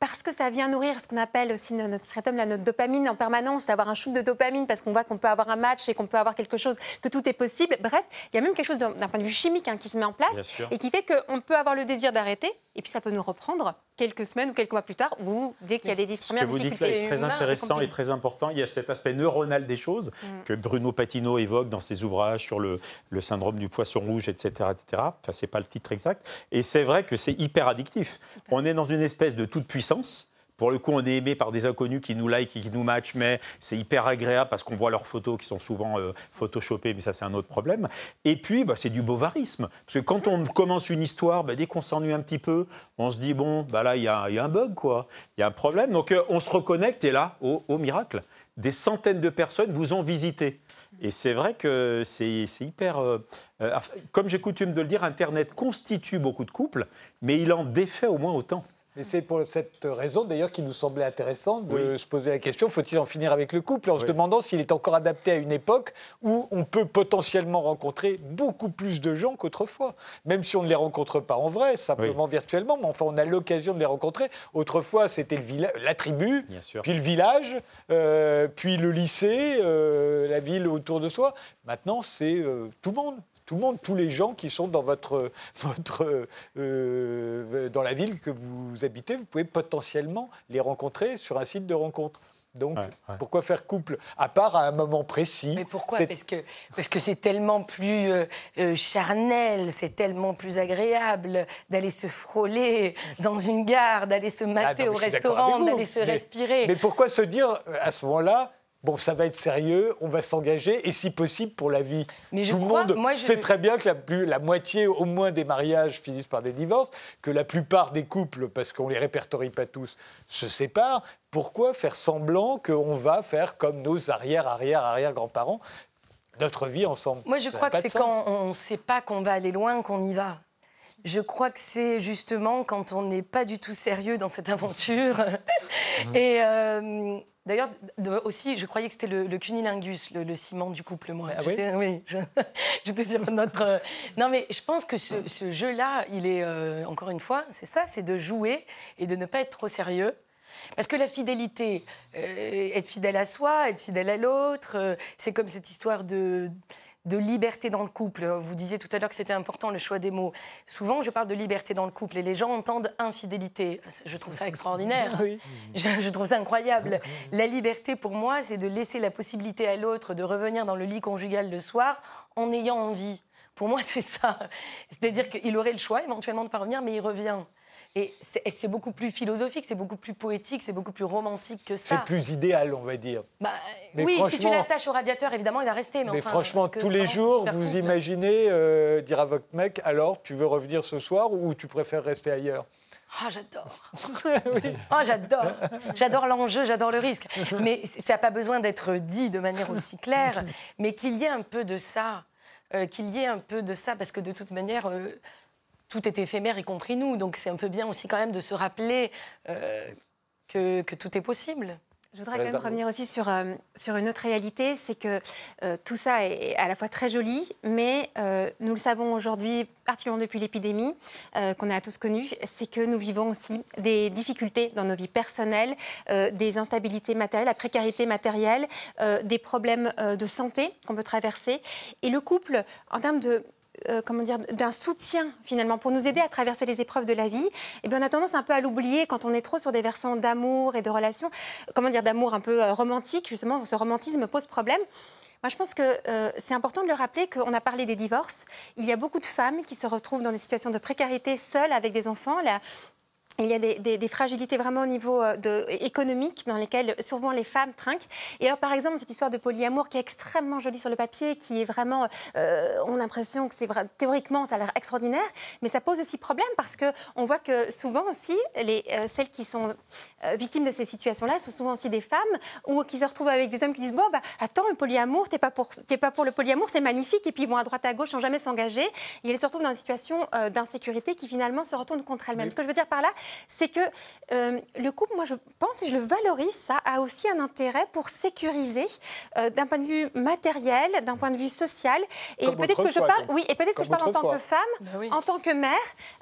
parce que ça vient nourrir ce qu'on appelle aussi notre stratum, la notre dopamine en permanence, d'avoir un shoot de dopamine, parce qu'on voit qu'on peut avoir un match et qu'on peut avoir quelque chose, que tout est possible. Bref, il y a même quelque chose d'un point de vue chimique hein, qui se met en place et qui fait qu'on peut avoir le désir d'arrêter, et puis ça peut nous reprendre quelques semaines ou quelques mois plus tard, ou dès qu'il y a des difficultés. Ce que vous dites est très intéressant et très important. Il y a cet aspect neuronal des choses mm. que Bruno Patino évoque dans ses ouvrages sur le, le syndrome du poisson rouge, etc. etc. Enfin, ce n'est pas le titre exact. Et c'est vrai que c'est hyper addictif. On est dans une espèce de toute puissance. Pour le coup, on est aimé par des inconnus qui nous like et qui nous matchent, mais c'est hyper agréable parce qu'on voit leurs photos qui sont souvent euh, photoshopées, mais ça, c'est un autre problème. Et puis, bah, c'est du bovarisme. Parce que quand on commence une histoire, bah, dès qu'on s'ennuie un petit peu, on se dit, bon, bah, là, il y, a un bug, quoi. Il y a un problème. Donc, euh, on se reconnecte et là, au, au miracle, des centaines de personnes vous ont visité. Et c'est vrai que c'est hyper. Euh, euh, comme j'ai coutume de le dire, Internet constitue beaucoup de couples, mais il en défait au moins autant. Et c'est pour cette raison d'ailleurs qu'il nous semblait intéressant de se poser la question faut-il en finir avec le couple En se demandant s'il est encore adapté à une époque où on peut potentiellement rencontrer beaucoup plus de gens qu'autrefois. Même si on ne les rencontre pas en vrai, simplement virtuellement, mais enfin on a l'occasion de les rencontrer. Autrefois c'était la tribu, puis le village, euh, puis le lycée, euh, la ville autour de soi. Maintenant c'est euh, tout le monde tout le monde, tous les gens qui sont dans votre, votre euh, dans la ville que vous habitez, vous pouvez potentiellement les rencontrer sur un site de rencontre. Donc, Ouais, ouais. pourquoi faire couple À part à un moment précis? Mais pourquoi? Parce que parce que c'est tellement plus euh, euh, charnel, c'est tellement plus agréable d'aller se frôler dans une gare, d'aller se Ah, mater non, au restaurant, d'aller se Mais- respirer. Mais pourquoi se dire euh, à ce moment-là, bon, ça va être sérieux, on va s'engager, et si possible pour la vie Mais je Tout le monde moi, je- sait très bien que la, plus, la moitié au moins des mariages finissent par des divorces, que la plupart des couples, parce qu'on les répertorie pas tous, se séparent. Pourquoi faire semblant qu'on va faire comme nos arrière, arrière, arrière grands-parents? Notre vie ensemble Moi, je Ça crois que c'est quand on ne sait pas qu'on va aller loin qu'on y va. Je crois que c'est justement quand on n'est pas du tout sérieux dans cette aventure. Et euh, d'ailleurs, aussi, je croyais que c'était le, le cunilingus, le, le ciment du couple, moi. Ah oui oui, je- j'étais sur notre. euh, Non, mais je pense que ce, ce jeu-là, il est, euh, encore une fois, c'est ça, c'est de jouer et de ne pas être trop sérieux. Parce que la fidélité, euh, être fidèle à soi, être fidèle à l'autre, c'est comme cette histoire de, de liberté dans le couple. Vous disiez tout à l'heure que c'était important le choix des mots. Souvent, je parle de liberté dans le couple et les gens entendent infidélité. Je trouve ça extraordinaire. Oui. Je, je trouve ça incroyable. La liberté, pour moi, c'est de laisser la possibilité à l'autre de revenir dans le lit conjugal le soir en ayant envie. Pour moi, c'est ça. C'est-à-dire qu'il aurait le choix éventuellement de pas revenir, mais il revient. Et c'est beaucoup plus philosophique, c'est beaucoup plus poétique, c'est beaucoup plus romantique que ça. C'est plus idéal, on va dire. Bah, Mais oui, si tu l'attaches au radiateur, évidemment, il va rester. Mais, Mais enfin, franchement, tous les jours, vous imaginez euh, dire à votre mec, alors, tu veux revenir ce soir ou tu préfères rester ailleurs? Ah, j'adore. Oh, j'adore. J'adore l'enjeu, j'adore le risque. Mais ça n'a pas besoin d'être dit de manière aussi claire, mais qu'il y ait un peu de ça. euh, qu'il y ait un peu de ça, parce que de toute manière, euh, tout est éphémère, y compris nous. Donc c'est un peu bien aussi quand même de se rappeler euh, que, que tout est possible. Je voudrais quand même revenir aussi sur, euh, sur une autre réalité, c'est que euh, tout ça est à la fois très joli, mais euh, nous le savons aujourd'hui, particulièrement depuis l'épidémie euh, qu'on a tous connue, c'est que nous vivons aussi des difficultés dans nos vies personnelles, euh, des instabilités matérielles, la précarité matérielle, euh, des problèmes euh, de santé qu'on peut traverser. Et le couple, en termes de euh, comment dire, d'un soutien finalement pour nous aider à traverser les épreuves de la vie, eh bien, on a tendance un peu à l'oublier quand on est trop sur des versants d'amour et de relations, comment dire, d'amour un peu euh, romantique, justement, ce romantisme pose problème. Moi, je pense que euh, c'est important de le rappeler qu'on a parlé des divorces. Il y a beaucoup de femmes qui se retrouvent dans des situations de précarité seules avec des enfants. Il y a des, fragilités vraiment au niveau euh, économique dans lesquelles souvent les femmes trinquent. Et alors, par exemple, cette histoire de polyamour qui est extrêmement jolie sur le papier, qui est vraiment, euh, on a l'impression que c'est théoriquement, ça a l'air extraordinaire, mais ça pose aussi problème parce que on voit que souvent aussi, euh, celles qui sont victimes de ces situations-là sont souvent aussi des femmes ou qui se retrouvent avec des hommes qui disent bon bah attends le polyamour, t'es pas pour, t'es pas pour le polyamour, c'est magnifique et puis ils vont à droite à gauche sans jamais s'engager. Et elles se retrouvent dans une situation euh, d'insécurité qui finalement se retourne contre elles-mêmes. Ce que je veux dire par là, c'est que euh, le couple, moi je pense et je le valorise, ça a aussi un intérêt pour sécuriser euh, d'un point de vue matériel, d'un point de vue social. Et Comme peut-être que je parle, donc. oui, et peut-être que je parle en tant que femme, Bah oui. en tant que mère,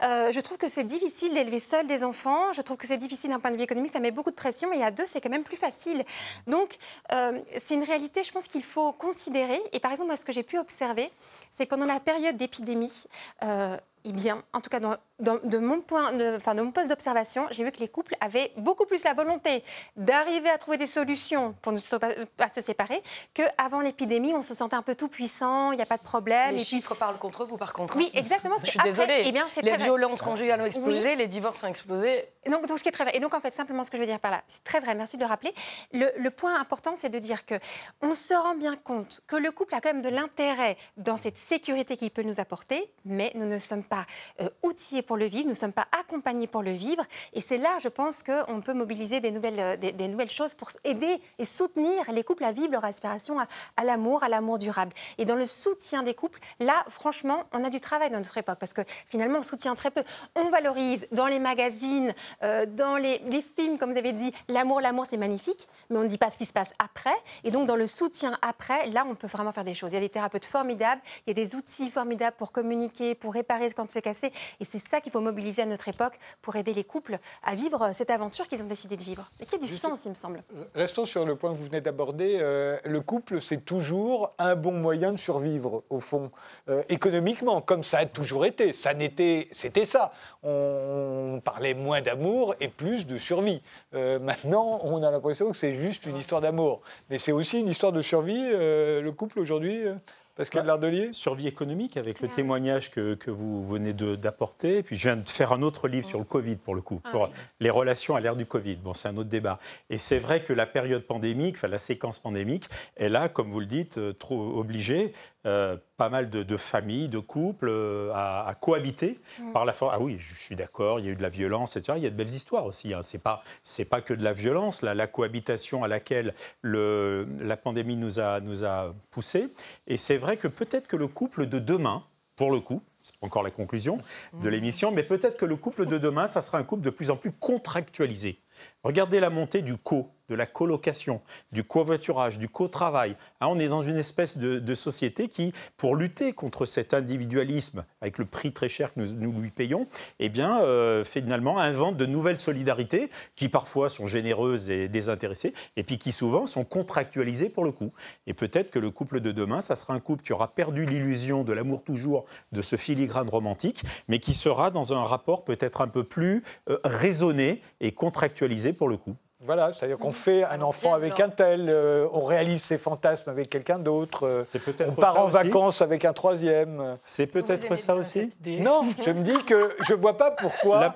euh, je trouve que c'est difficile d'élever seule des enfants. Je trouve que c'est difficile d'un point de vue économique, ça met beaucoup de pression. Et à deux, c'est quand même plus facile. Donc, euh, c'est une réalité, je pense qu'il faut considérer. Et par exemple, ce que j'ai pu observer, c'est que pendant la période d'épidémie, euh, eh bien, en tout cas, dans, dans- de, mon point, de, enfin, de mon poste d'observation, j'ai vu que les couples avaient beaucoup plus la volonté d'arriver à trouver des solutions pour ne pas, pas se séparer qu'avant l'épidémie, on se sentait un peu tout puissant, il n'y a pas de problème. Les et puis- chiffres parlent contre vous, par contre. Oui, exactement. Je suis Après, désolée. eh bien, les très violences conjugales ont explosé, les divorces ont explosé. Donc, donc, ce qui est très vrai. Et donc, en fait, simplement, ce que je veux dire par là, c'est très vrai, merci de le rappeler. Le, le point important, c'est de dire que on se rend bien compte que le couple a quand même de l'intérêt dans cette sécurité qu'il peut nous apporter, mais nous ne sommes pas euh, outillés pour le vivre, nous ne sommes pas accompagnés pour le vivre. Et c'est là, je pense, qu'on peut mobiliser des nouvelles, euh, des, nouvelles choses pour aider et soutenir les couples à vivre leur aspiration à, l'amour, à l'amour durable. Et dans le soutien des couples, là, franchement, on a du travail dans notre époque, parce que finalement, on soutient très peu. On valorise dans les magazines, euh, dans les, films, comme vous avez dit, l'amour, l'amour, c'est magnifique, mais on ne dit pas ce qui se passe après. Et donc, dans le soutien après, là, on peut vraiment faire des choses. Il y a des thérapeutes formidables, il y a des outils formidables pour communiquer, pour réparer quand quand c'est cassé. Et c'est ça qu'il faut mobiliser à notre époque pour aider les couples à vivre cette aventure qu'ils ont décidé de vivre. Et qui a du sens, il me semble. Restons sur le point que vous venez d'aborder. Euh, le couple, c'est toujours un bon moyen de survivre, au fond, euh, économiquement, comme ça a toujours été. Ça n'était, c'était ça. On, parlait moins d'amour et plus de survie. Euh, maintenant, on a l'impression que c'est juste une histoire d'amour. Mais c'est aussi une histoire de survie, le couple aujourd'hui Pascal bah, Lardelier Survie économique, avec le témoignage que, que vous venez d'apporter. Puis je viens de faire un autre livre sur le Covid, pour le coup, ah pour les relations à l'ère du Covid. Bon, c'est un autre débat. Et c'est vrai que la période pandémique, enfin la séquence pandémique, elle a, comme vous le dites, euh, trop obligé euh, pas mal de, familles, de couples euh, à, cohabiter mm. par la force. Ah oui, je, suis d'accord, il y a eu de la violence, etc. Il y a de belles histoires aussi. Hein. C'est pas c'est pas que de la violence. La, la cohabitation à laquelle le, la pandémie nous a nous a poussé. Et c'est vrai que peut-être que le couple de demain, pour le coup, c'est pas encore la conclusion de mm. l'émission, mais peut-être que le couple de demain, ça sera un couple de plus en plus contractualisé. Regardez la montée du co, de la colocation, du covoiturage, du co-travail. Hein, on est dans une espèce de, société qui, pour lutter contre cet individualisme, avec le prix très cher que nous, lui payons, eh bien, euh, finalement invente de nouvelles solidarités qui parfois sont généreuses et désintéressées, et puis qui souvent sont contractualisées pour le coup. Et peut-être que le couple de demain, ça sera un couple qui aura perdu l'illusion de l'amour toujours, de ce filigrane romantique, mais qui sera dans un rapport peut-être un peu plus euh, raisonné et contractualisé pour le coup. Voilà, c'est-à-dire qu'on fait un enfant avec un tel, euh, on réalise ses fantasmes avec quelqu'un d'autre, euh, on part en vacances avec un troisième. C'est peut-être ça aussi Non, je me dis que je ne vois pas pourquoi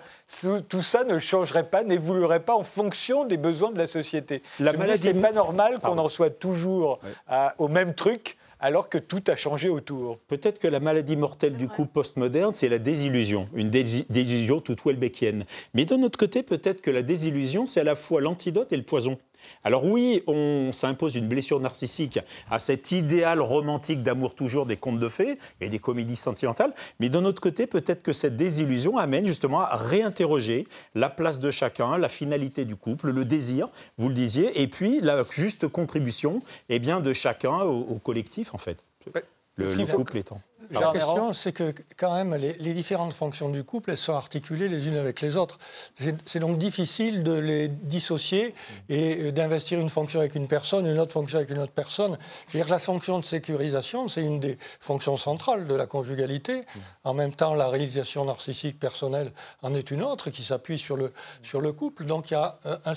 tout ça ne changerait pas, n'évoluerait pas en fonction des besoins de la société. La maladie... n'est pas normal qu'on en soit toujours au même truc alors que tout a changé autour. Peut-être que la maladie mortelle du couple postmoderne, c'est la désillusion, une désillusion toute welbeckienne. Mais d'un autre côté, peut-être que la désillusion, c'est à la fois l'antidote et le poison. Alors oui, on s'impose une blessure narcissique à cet idéal romantique d'amour toujours des contes de fées et des comédies sentimentales, mais d'un autre côté, peut-être que cette désillusion amène justement à réinterroger la place de chacun, la finalité du couple, le désir, vous le disiez, et puis la juste contribution eh bien, de chacun au, collectif en fait. Le, couple étant. La question, c'est que quand même, les, différentes fonctions du couple, elles sont articulées les unes avec les autres. C'est donc difficile de les dissocier et d'investir une fonction avec une personne, une autre fonction avec une autre personne. C'est-à-dire que la fonction de sécurisation, c'est une des fonctions centrales de la conjugalité. En même temps, la réalisation narcissique personnelle en est une autre qui s'appuie sur le, sur le couple. Donc il y a un,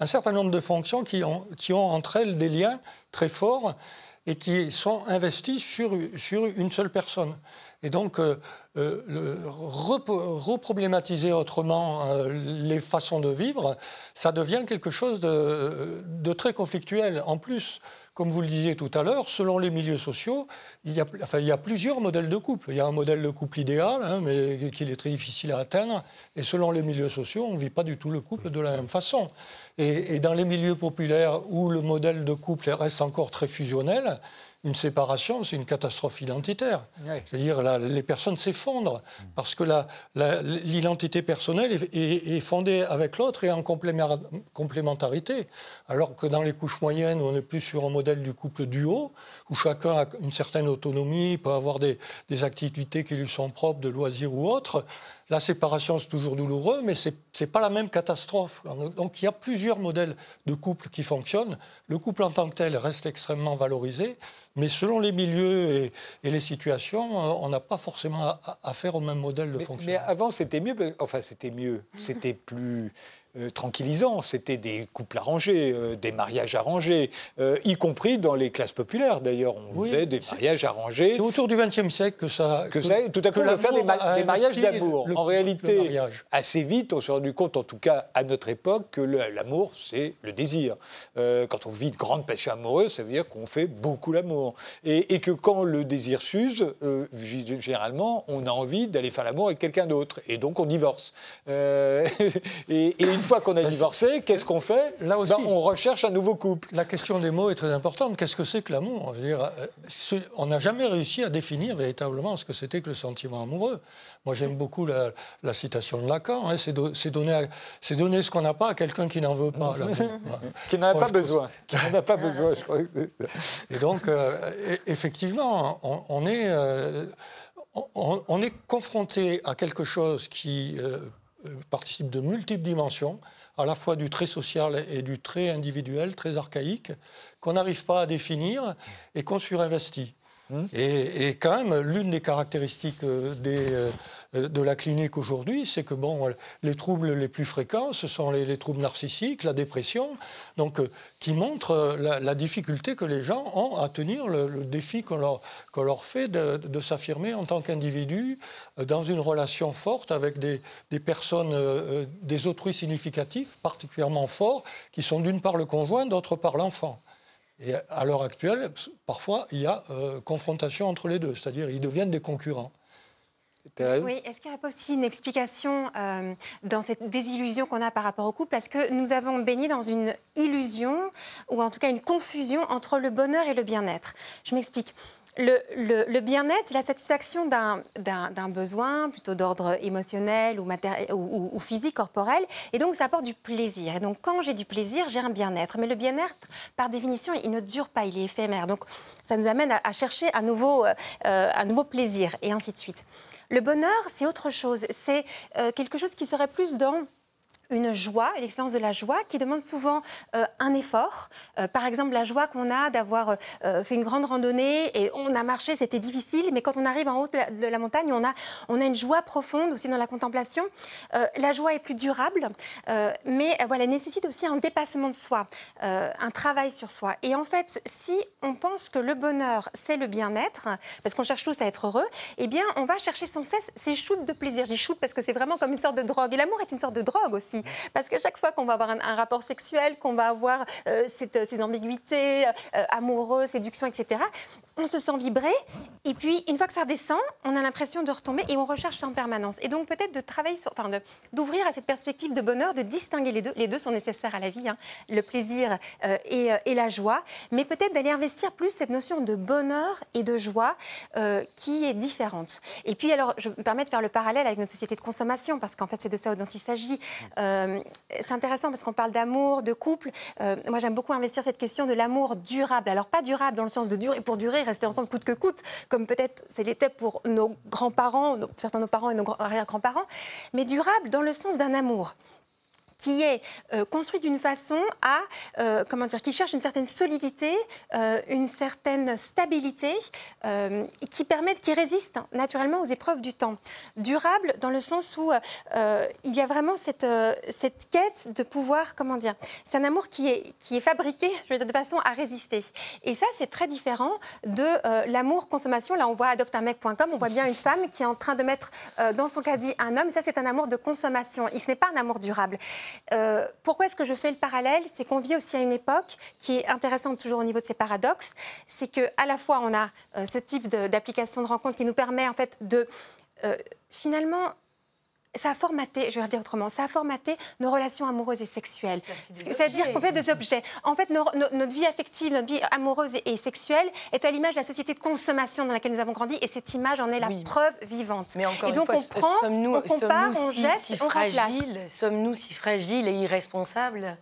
un certain nombre de fonctions qui ont, qui ont entre elles des liens très forts et qui sont investis sur, sur une seule personne. Et donc, euh, euh, reproblématiser autrement euh, les façons de vivre, ça devient quelque chose de, de, très conflictuel. En plus, comme vous le disiez tout à l'heure, selon les milieux sociaux, il y, a, plusieurs modèles de couple. Il y a un modèle de couple idéal, hein, mais qu'il est très difficile à atteindre. Et selon les milieux sociaux, on ne vit pas du tout le couple de la même façon. Et dans les milieux populaires où le modèle de couple reste encore très fusionnel, une séparation, c'est une catastrophe identitaire. C'est-à-dire les personnes s'effondrent parce que l'identité personnelle est, fondée avec l'autre et en complémentarité. Alors que dans les couches moyennes, on est plus sur un modèle du couple duo, où chacun a une certaine autonomie, peut avoir des, des activités qui lui sont propres, de loisirs ou autres. La séparation, c'est toujours douloureux, mais ce n'est pas la même catastrophe. Donc il y a plusieurs modèles de couple qui fonctionnent. Le couple en tant que tel reste extrêmement valorisé, mais selon les milieux et, les situations, euh, on n'a pas forcément affaire au même modèle de fonctionnement. Mais avant, c'était mieux, enfin c'était mieux, c'était plus euh, tranquillisant. C'était des couples arrangés, euh, des mariages arrangés, euh, y compris dans les classes populaires d'ailleurs. On faisait des mariages arrangés. C'est autour du XXe siècle que ça. Que, ça, tout à coup, on va faire des, mariages d'amour. En réalité, assez vite, on s'est rendu compte, en tout cas à notre époque, que l'amour, c'est le désir. quand on vit de grandes passions amoureuses, ça veut dire qu'on fait beaucoup l'amour. Et, que quand le désir s'use, généralement, on a envie d'aller faire l'amour avec quelqu'un d'autre. Et donc, on divorce. et, et une fois qu'on a divorcé, qu'est-ce qu'on fait? Là aussi, ben, on recherche un nouveau couple. La question des mots est très importante. Qu'est-ce que c'est que l'amour? Euh, On n'a jamais réussi à définir véritablement ce que c'était que le sentiment amoureux. Moi, j'aime beaucoup la, citation de Lacan. Hein, c'est donner, donner, ce qu'on n'a pas à quelqu'un qui n'en veut pas. qui n'en a, pas besoin. Qui n'en a pas besoin, je crois. Et donc, euh, effectivement, on, est... Euh, on, est confronté à quelque chose qui participe de multiples dimensions, à la fois du trait social et du trait individuel, très archaïque, qu'on n'arrive pas à définir et qu'on surinvestit. Hum. Et, quand même, l'une des caractéristiques des, euh, de la clinique aujourd'hui, c'est que bon, les troubles les plus fréquents, ce sont les, troubles narcissiques, la dépression, donc euh, qui montrent euh, la, difficulté que les gens ont à tenir le, défi qu'on leur, fait de, s'affirmer en tant qu'individu dans une relation forte avec des, personnes, des autrui significatifs particulièrement forts, qui sont d'une part le conjoint, d'autre part l'enfant. Et à l'heure actuelle, parfois, il y a confrontation entre les deux, c'est-à-dire ils deviennent des concurrents. Oui, est-ce qu'il n'y a pas aussi une explication euh, dans cette désillusion qu'on a par rapport au couple? Parce que nous avons baigné dans une illusion, ou en tout cas une confusion entre le bonheur et le bien-être. Je m'explique. Le, bien-être, la satisfaction d'un besoin plutôt d'ordre émotionnel ou, physique, corporel, et donc ça apporte du plaisir. Et donc quand j'ai du plaisir, j'ai un bien-être. Mais le bien-être, par définition, il ne dure pas, il est éphémère. Donc ça nous amène à, chercher un nouveau, euh, un nouveau plaisir, et ainsi de suite. Le bonheur, c'est autre chose. C'est euh, quelque chose qui serait plus dans une joie, l'expérience de la joie, qui demande souvent euh, un effort. Euh, par exemple, la joie qu'on a d'avoir euh, fait une grande randonnée et on a marché, c'était difficile, mais quand on arrive en haut de la, montagne, on a, on a une joie profonde aussi dans la contemplation. la joie est plus durable, mais voilà, elle nécessite aussi un dépassement de soi, un travail sur soi. Et en fait, si on pense que le bonheur, c'est le bien-être, parce qu'on cherche tous à être heureux, eh bien, on va chercher sans cesse ces shoots de plaisir. Je dis parce que c'est vraiment comme une sorte de drogue. Et l'amour est une sorte de drogue aussi. Parce qu'à chaque fois qu'on va avoir un, rapport sexuel, qu'on va avoir euh, cette, ces ambiguïtés euh, amoureuses, séduction, etc., on se sent vibrer. Et puis, une fois que ça redescend, on a l'impression de retomber et on recherche en permanence. Et donc, peut-être de travailler enfin, d'ouvrir à cette perspective de bonheur, de distinguer les deux. Les deux sont nécessaires à la vie, hein. le plaisir euh, et, la joie. Mais peut-être d'aller investir plus cette notion de bonheur et de joie qui est différente. Et puis, alors, je me permets de faire le parallèle avec notre société de consommation, parce qu'en fait, c'est de ça dont il s'agit. Euh, c'est intéressant parce qu'on parle d'amour, de couple. Euh, moi, j'aime beaucoup investir cette question de l'amour durable. Alors, pas durable dans le sens de durer pour durer, rester ensemble coûte que coûte, comme peut-être c'est l'était pour nos grands-parents, certains de nos parents et nos arrière-grands-parents, mais durable dans le sens d'un amour qui est euh, construit d'une façon à, euh, comment dire, qui cherche une certaine solidité, euh, une certaine stabilité, qui permettent, qui résiste naturellement aux épreuves du temps. Durable dans le sens où il y a vraiment cette, cette quête de pouvoir, comment dire, c'est un amour qui est, qui est fabriqué je de façon à résister. Et ça, c'est très différent de l'amour consommation. Là, on voit adopteunmec.com, on voit bien une femme qui est en train de mettre dans son caddie un homme. Ça, c'est un amour de consommation. Et ce n'est pas un amour durable. Euh, pourquoi est-ce que je fais le parallèle? C'est qu'on vit aussi à une époque qui est intéressante toujours au niveau de ces paradoxes. C'est qu'à la fois, on a euh, ce type d'application de, rencontre qui nous permet en fait de euh, finalement ça a formaté, je vais dire autrement, ça a formaté nos relations amoureuses et sexuelles. C'est-à-dire qu'on fait des objets. En fait, notre vie affective, notre vie amoureuse et, sexuelle est à l'image de la société de consommation dans laquelle nous avons grandi, et cette image en est la preuve vivante. Mais encore et donc on prend, on compare, on jette, si on Sommes-nous si fragiles et irresponsables?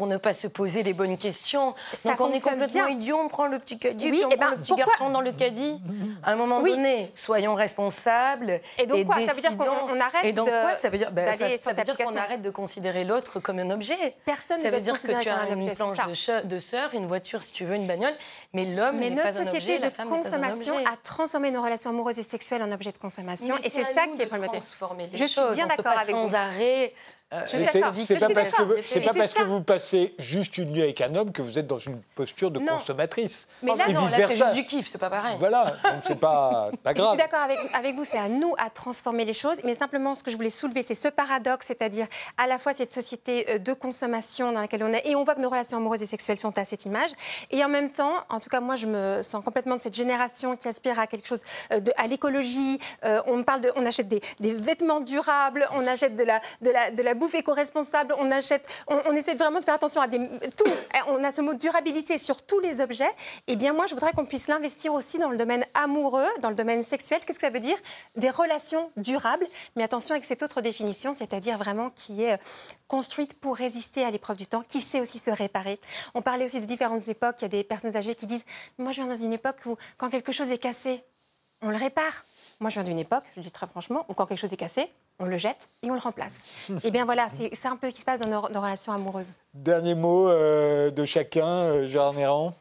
Pour ne pas se poser les bonnes questions. Donc on est complètement idiot, on prend le petit caddie, puis on eh prend ben, le petit garçon dans le caddie. À un moment donné, soyons responsables et donc quoi Ça veut dire qu'on arrête Et donc quoi Ça veut dire, ben, ça, veut dire qu'on arrête de considérer l'autre comme un objet. Personne ça veut dire que tu as une planche de, surf, une voiture si tu veux, une bagnole, mais l'homme n'est pas un objet, société de consommation a transformé nos relations amoureuses et sexuelles en objets de consommation, et c'est ça qui est problématique. Je suis bien d'accord avec vous. Sans arrêt euh, c'est pas, parce que, vous, pas parce que vous passez juste une nuit avec un homme que vous êtes dans une posture de consommatrice. Mais là, non, là c'est juste du kiff, c'est pas pareil. Voilà, donc c'est pas, pas grave. Je suis d'accord avec, avec, vous, c'est à nous à transformer les choses. Mais simplement, ce que je voulais soulever, c'est ce paradoxe, c'est-à-dire à la fois cette société euh, de consommation dans laquelle on est, et on voit que nos relations amoureuses et sexuelles sont à cette image. Et en même temps, en tout cas, moi, je me sens complètement de cette génération qui aspire à quelque chose, euh, de, à l'écologie. on parle de, on achète des, des, vêtements durables, on achète de la, de la, de la bouffe éco-responsable, on achète, on, essaie vraiment de faire attention à des, tout. On a ce mot durabilité sur tous les objets. Et eh bien moi, je voudrais qu'on puisse l'investir aussi dans le domaine amoureux, dans le domaine sexuel. Qu'est-ce que ça veut dire? Des relations durables, mais attention avec cette autre définition, c'est-à-dire vraiment qui est euh, construite pour résister à l'épreuve du temps, qui sait aussi se réparer. On parlait aussi de différentes époques. Il y a des personnes âgées qui disent Moi, je viens dans une époque où, quand quelque chose est cassé, on le répare. Moi, je viens d'une époque, je dis très franchement, où quand quelque chose est cassé, on le jette et on le remplace. et bien voilà, c'est un peu ce qui se passe dans nos, nos relations amoureuses. Dernier mot euh, de chacun, euh, Gérard Néran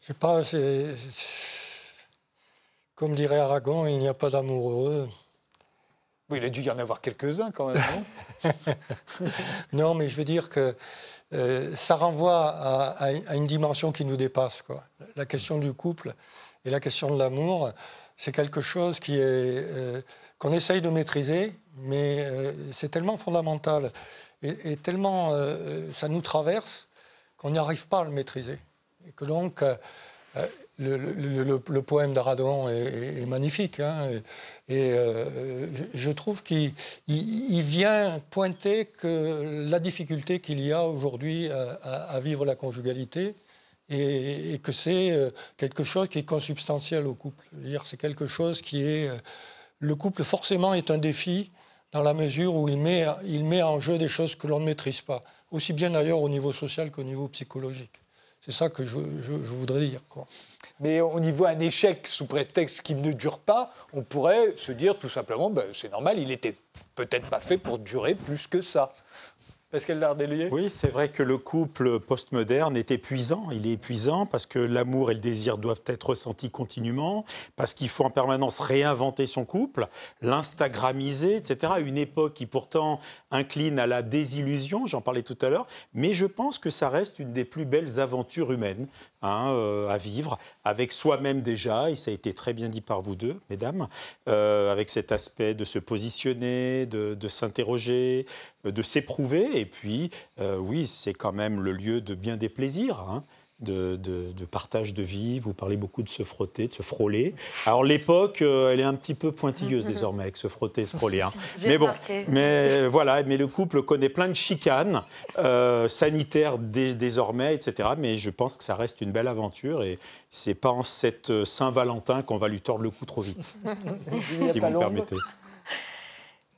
Je sais pas, c'est. Comme dirait Aragon, il n'y a pas d'amoureux. Oui, il a dû y en avoir quelques-uns quand même, non Non, mais je veux dire que euh, ça renvoie à, une dimension qui nous dépasse. Quoi. La question du couple et la question de l'amour, c'est quelque chose euh, qu'on essaye de maîtriser, mais euh, c'est tellement fondamental et, et tellement ça nous traverse qu'on n'y arrive pas à le maîtriser. Et que donc, le, le- poème d'Aradon est, magnifique. hein, et euh, je trouve qu'il il- il vient pointer que la difficulté qu'il y a aujourd'hui à, vivre la conjugalité et, et que c'est euh, quelque chose qui est consubstantiel au couple. C'est quelque chose qui est... euh, Le couple, forcément, est un défi dans la mesure où il met, il met en jeu des choses que l'on ne maîtrise pas, aussi bien d'ailleurs au niveau social qu'au niveau psychologique. C'est ça que je, voudrais dire. Mais on y voit un échec sous prétexte qu'il ne dure pas. On pourrait se dire tout simplement, ben, c'est normal, il était peut-être pas fait pour durer plus que ça. Pascal Lardelier Oui, c'est vrai que le couple postmoderne est épuisant. Il est épuisant parce que l'amour et le désir doivent être ressentis continuellement, parce qu'il faut en permanence réinventer son couple, l'instagramiser, etc. Une époque qui pourtant incline à la désillusion, j'en parlais tout à l'heure, mais je pense que ça reste une des plus belles aventures humaines hein, euh, à vivre, avec soi-même déjà, et ça a été très bien dit par vous deux, mesdames, euh, avec cet aspect de se positionner, de, de s'interroger, euh, de s'éprouver. Et puis, euh, oui, c'est quand même le lieu de bien des plaisirs. hein, De, de- de partage de vie, vous parlez beaucoup de se frotter, de se frôler. Alors l'époque, euh, elle est un petit peu pointilleuse désormais avec se frotter, se frôler. hein. Mais bon, mais euh, voilà, mais le couple connaît plein de chicanes euh, sanitaires dé- désormais, etc. Mais je pense que ça reste une belle aventure et c'est pas en cette Saint-Valentin qu'on va lui tordre le cou trop vite, si vous me permettez.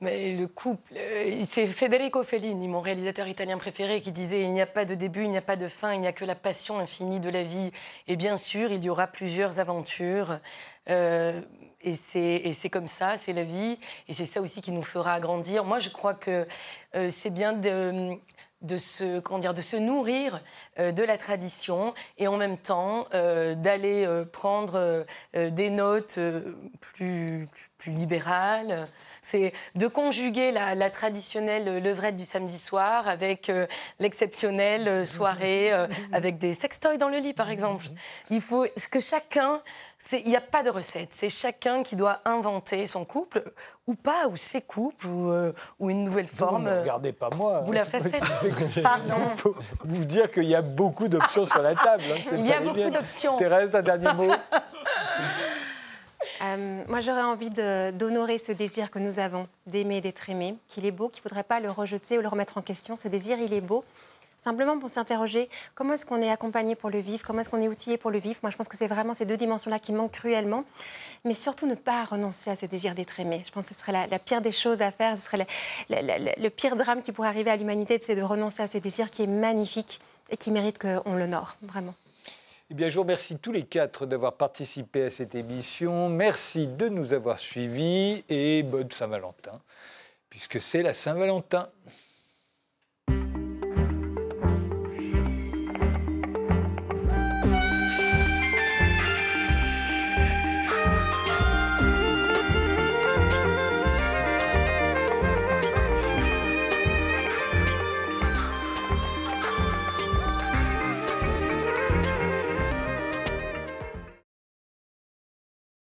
Mais le couple, euh, c'est Federico Fellini, mon réalisateur italien préféré, qui disait il n'y a pas de début, il n'y a pas de fin, il n'y a que la passion infinie de la vie. Et bien sûr, il y aura plusieurs aventures. euh, et c'est et c'est comme ça, c'est la vie. Et c'est ça aussi qui nous fera grandir. Moi, je crois que euh, c'est bien de se, comment dire, de se nourrir euh, de la tradition et en même temps euh, d'aller prendre des notes plus, plus libérales. C'est de conjuguer la, traditionnelle levrette du samedi soir avec l'exceptionnelle soirée avec des sextoys dans le lit, par exemple. Il faut que chacun, il n'y a pas de recette, c'est chacun qui doit inventer son couple ou pas, ou ses couples, ou, une nouvelle forme. Ne regardez pas moi. Vous la facette. Pardon. Faut vous dire qu'il y a beaucoup d'options sur la table. hein, Il y a beaucoup d'options. Thérèse, un dernier mot Euh, moi, j'aurais envie d'honorer ce désir que nous avons, d'aimer, d'être aimé, qu'il est beau, qu'il ne faudrait pas le rejeter ou le remettre en question. Ce désir, il est beau. Simplement pour s'interroger, comment est-ce qu'on est accompagné pour le vivre? Comment est-ce qu'on est outillé pour le vivre? Moi, je pense que c'est vraiment ces deux dimensions-là qui manquent cruellement. Mais surtout, ne pas renoncer à ce désir d'être aimé. Je pense que ce serait la, pire des choses à faire. Ce serait le pire drame qui pourrait arriver à l'humanité, c'est de renoncer à ce désir qui est magnifique et qui mérite qu'on l'honore, vraiment. Eh bien, je vous remercie tous les quatre d'avoir participé à cette émission. Merci de nous avoir suivis et bonne Saint-Valentin, puisque c'est la Saint-Valentin.